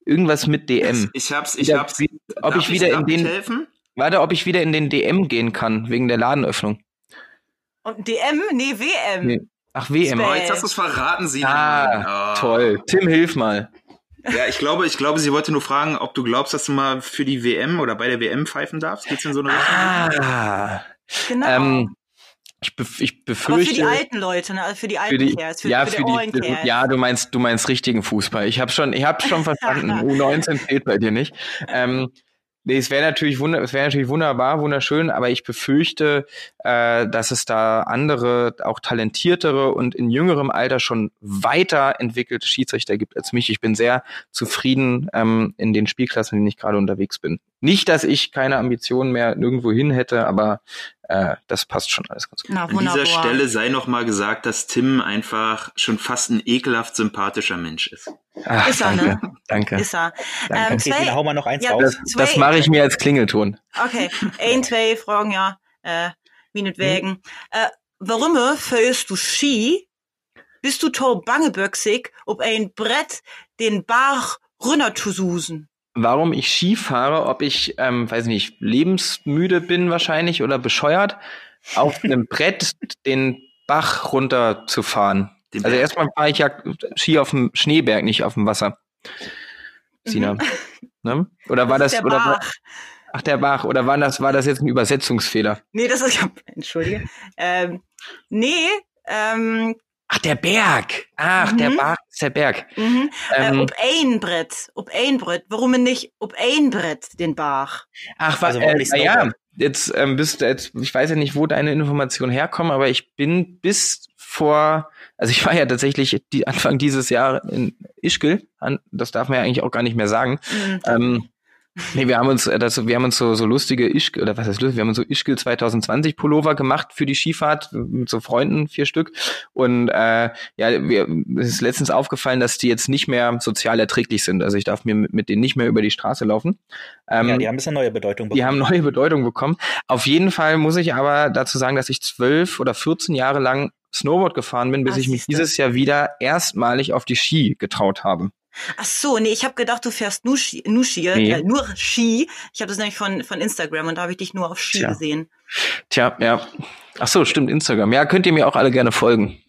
Speaker 4: irgendwas mit DM.
Speaker 2: Ich hab's, ich hab's.
Speaker 4: Ob ich wieder in den. Helfen? Warte, ob ich wieder in den DM gehen kann, wegen der Ladenöffnung.
Speaker 3: Und DM? Nee, WM. Nee.
Speaker 4: Ach, WM.
Speaker 2: Oh, jetzt hast du es verraten, sie.
Speaker 4: Ah, oh. toll. Tim, hilf mal.
Speaker 2: Ja, ich glaube, ich glaube, sie wollte nur fragen, ob du glaubst, dass du mal für die WM oder bei der WM pfeifen darfst. Geht's in so eine Richtung?
Speaker 4: Ah, genau. Ähm, ich, bef ich befürchte. Aber für
Speaker 3: die alten Leute, ne? Also für die alten für die, Cares, für,
Speaker 4: ja, für, für die, Cares. ja, du meinst, du meinst richtigen Fußball. Ich habe schon, ich habe schon verstanden. U19 fehlt bei dir nicht. Ähm, Nee, es wäre natürlich, es wäre natürlich wunderbar, wunderschön, aber ich befürchte, äh, dass es da andere, auch talentiertere und in jüngerem Alter schon weiter entwickelte Schiedsrichter gibt als mich. Ich bin sehr zufrieden ähm, in den Spielklassen, in denen ich gerade unterwegs bin. Nicht, dass ich keine Ambitionen mehr nirgendwo hin hätte, aber äh, das passt schon alles ganz gut.
Speaker 2: Na, An dieser Stelle sei noch mal gesagt, dass Tim einfach schon fast ein ekelhaft sympathischer Mensch ist.
Speaker 4: Ach, ist er, danke, ne? Danke.
Speaker 3: Ist er.
Speaker 1: Danke. Ähm, okay, zwei, hau mal noch eins ja,
Speaker 4: raus. Das, das mache ich mir als Klingelton.
Speaker 3: Okay, ein, zwei Fragen, ja, äh, meinetwegen. Hm. Äh, warum fühlst du Ski? Bist du to bangeböxig, ob ein Brett den Bach runter zu susen?
Speaker 4: Warum ich Ski fahre, ob ich, ähm, weiß nicht, lebensmüde bin wahrscheinlich oder bescheuert, auf einem Brett den Bach runterzufahren. Also erstmal fahre ich ja Ski auf dem Schneeberg, nicht auf dem Wasser. Sina. Mhm. Ne? Oder war das, das oder war, ach der Bach, oder war das, war das jetzt ein Übersetzungsfehler?
Speaker 3: Nee, das ist, entschuldige. Ähm, nee, ähm,
Speaker 4: Ach, der Berg. Ach, mhm. der Berg ist der Berg.
Speaker 3: Mhm. Äh, ähm, äh, ob ein Brett, ob ein Brett. Warum nicht ob ein Brett den Bach?
Speaker 4: Ach, was, also, äh, ja, jetzt ähm, bist du jetzt, ich weiß ja nicht, wo deine Informationen herkommen, aber ich bin bis vor, also ich war ja tatsächlich die, Anfang dieses Jahr in Ischgl, das darf man ja eigentlich auch gar nicht mehr sagen. Mhm. Ähm, Nee, wir haben uns, äh, das, wir haben uns so, so lustige Ischgl, oder was heißt lustig, wir haben uns so Ischgl 2020 Pullover gemacht für die Skifahrt mit so Freunden, vier Stück. Und äh, ja, mir ist letztens aufgefallen, dass die jetzt nicht mehr sozial erträglich sind. Also ich darf mir mit, mit denen nicht mehr über die Straße laufen.
Speaker 1: Ähm, ja, die haben ein bisschen neue Bedeutung
Speaker 4: bekommen. Die haben neue Bedeutung bekommen. Auf jeden Fall muss ich aber dazu sagen, dass ich zwölf oder 14 Jahre lang Snowboard gefahren bin, bis Ach, ich mich dieses Jahr wieder erstmalig auf die Ski getraut habe.
Speaker 3: Ach so, nee, ich habe gedacht, du fährst nur Ski, nur, Ski, nee. äh, nur Ski. Ich habe das nämlich von, von Instagram und da habe ich dich nur auf Ski Tja. gesehen.
Speaker 4: Tja, ja. Ach so, stimmt, Instagram. Ja, könnt ihr mir auch alle gerne folgen.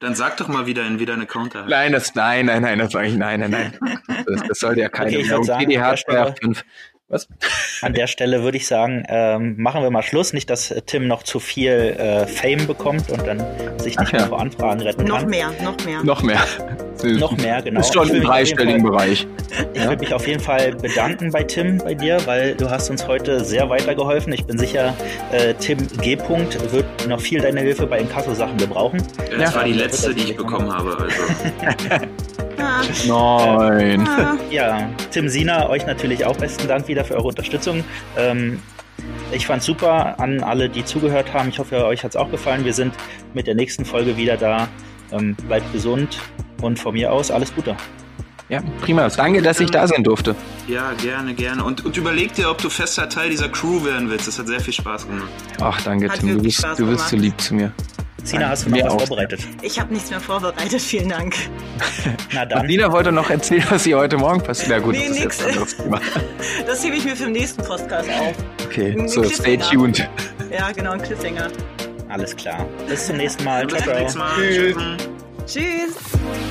Speaker 2: Dann sag doch mal wieder in wieder eine Counter.
Speaker 4: Nein, das, nein, nein, nein, das sage ich, nein, nein, nein. Das, das sollte ja keine okay,
Speaker 1: Werbung. GDH 285. Was? An der Stelle würde ich sagen, ähm, machen wir mal Schluss. Nicht, dass Tim noch zu viel äh, Fame bekommt und dann sich nicht Ach mehr ja. vor Anfragen retten
Speaker 3: noch
Speaker 1: kann.
Speaker 3: Noch mehr, noch mehr.
Speaker 4: Noch mehr.
Speaker 1: noch mehr, genau.
Speaker 4: Ist schon im dreistelligen Bereich.
Speaker 1: Ich ja. würde mich auf jeden Fall bedanken bei Tim, bei dir, weil du hast uns heute sehr weitergeholfen. Ich bin sicher, äh, Tim G. wird noch viel deine Hilfe bei Inkasso-Sachen gebrauchen.
Speaker 2: Ja, das ja. war die letzte, die ich bekommen habe. Also.
Speaker 4: Nein.
Speaker 1: Ja, Tim Sina, euch natürlich auch besten Dank wieder für eure Unterstützung. Ähm, ich fand's super an alle, die zugehört haben. Ich hoffe, euch hat's auch gefallen. Wir sind mit der nächsten Folge wieder da. Ähm, bleibt gesund und von mir aus alles Gute.
Speaker 4: Ja, prima. Danke, dass ich da sein durfte.
Speaker 2: Ja, gerne, gerne. Und, und überleg dir, ob du fester Teil dieser Crew werden willst. Das hat sehr viel Spaß gemacht.
Speaker 4: Ach, danke, hat Tim. Du bist, du bist so lieb zu mir.
Speaker 1: Sina, hast du noch was vorbereitet?
Speaker 3: Ich habe nichts mehr vorbereitet, vielen Dank.
Speaker 4: Na dann. Sina wollte noch erzählen, was hier heute Morgen passiert. Na gut,
Speaker 3: nee, das nix. ist Das hebe ich mir für den nächsten Podcast auf.
Speaker 4: Okay, ein so stay tuned.
Speaker 3: Ja, genau, ein Cliffhanger.
Speaker 1: Alles klar. Bis zum nächsten Mal.
Speaker 2: Bis zum nächsten Mal.
Speaker 3: Tschüss. Tschüss.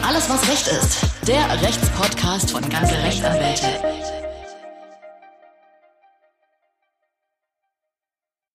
Speaker 5: Alles, was Recht ist. Der Rechtspodcast von ganze Rechtsanwälte.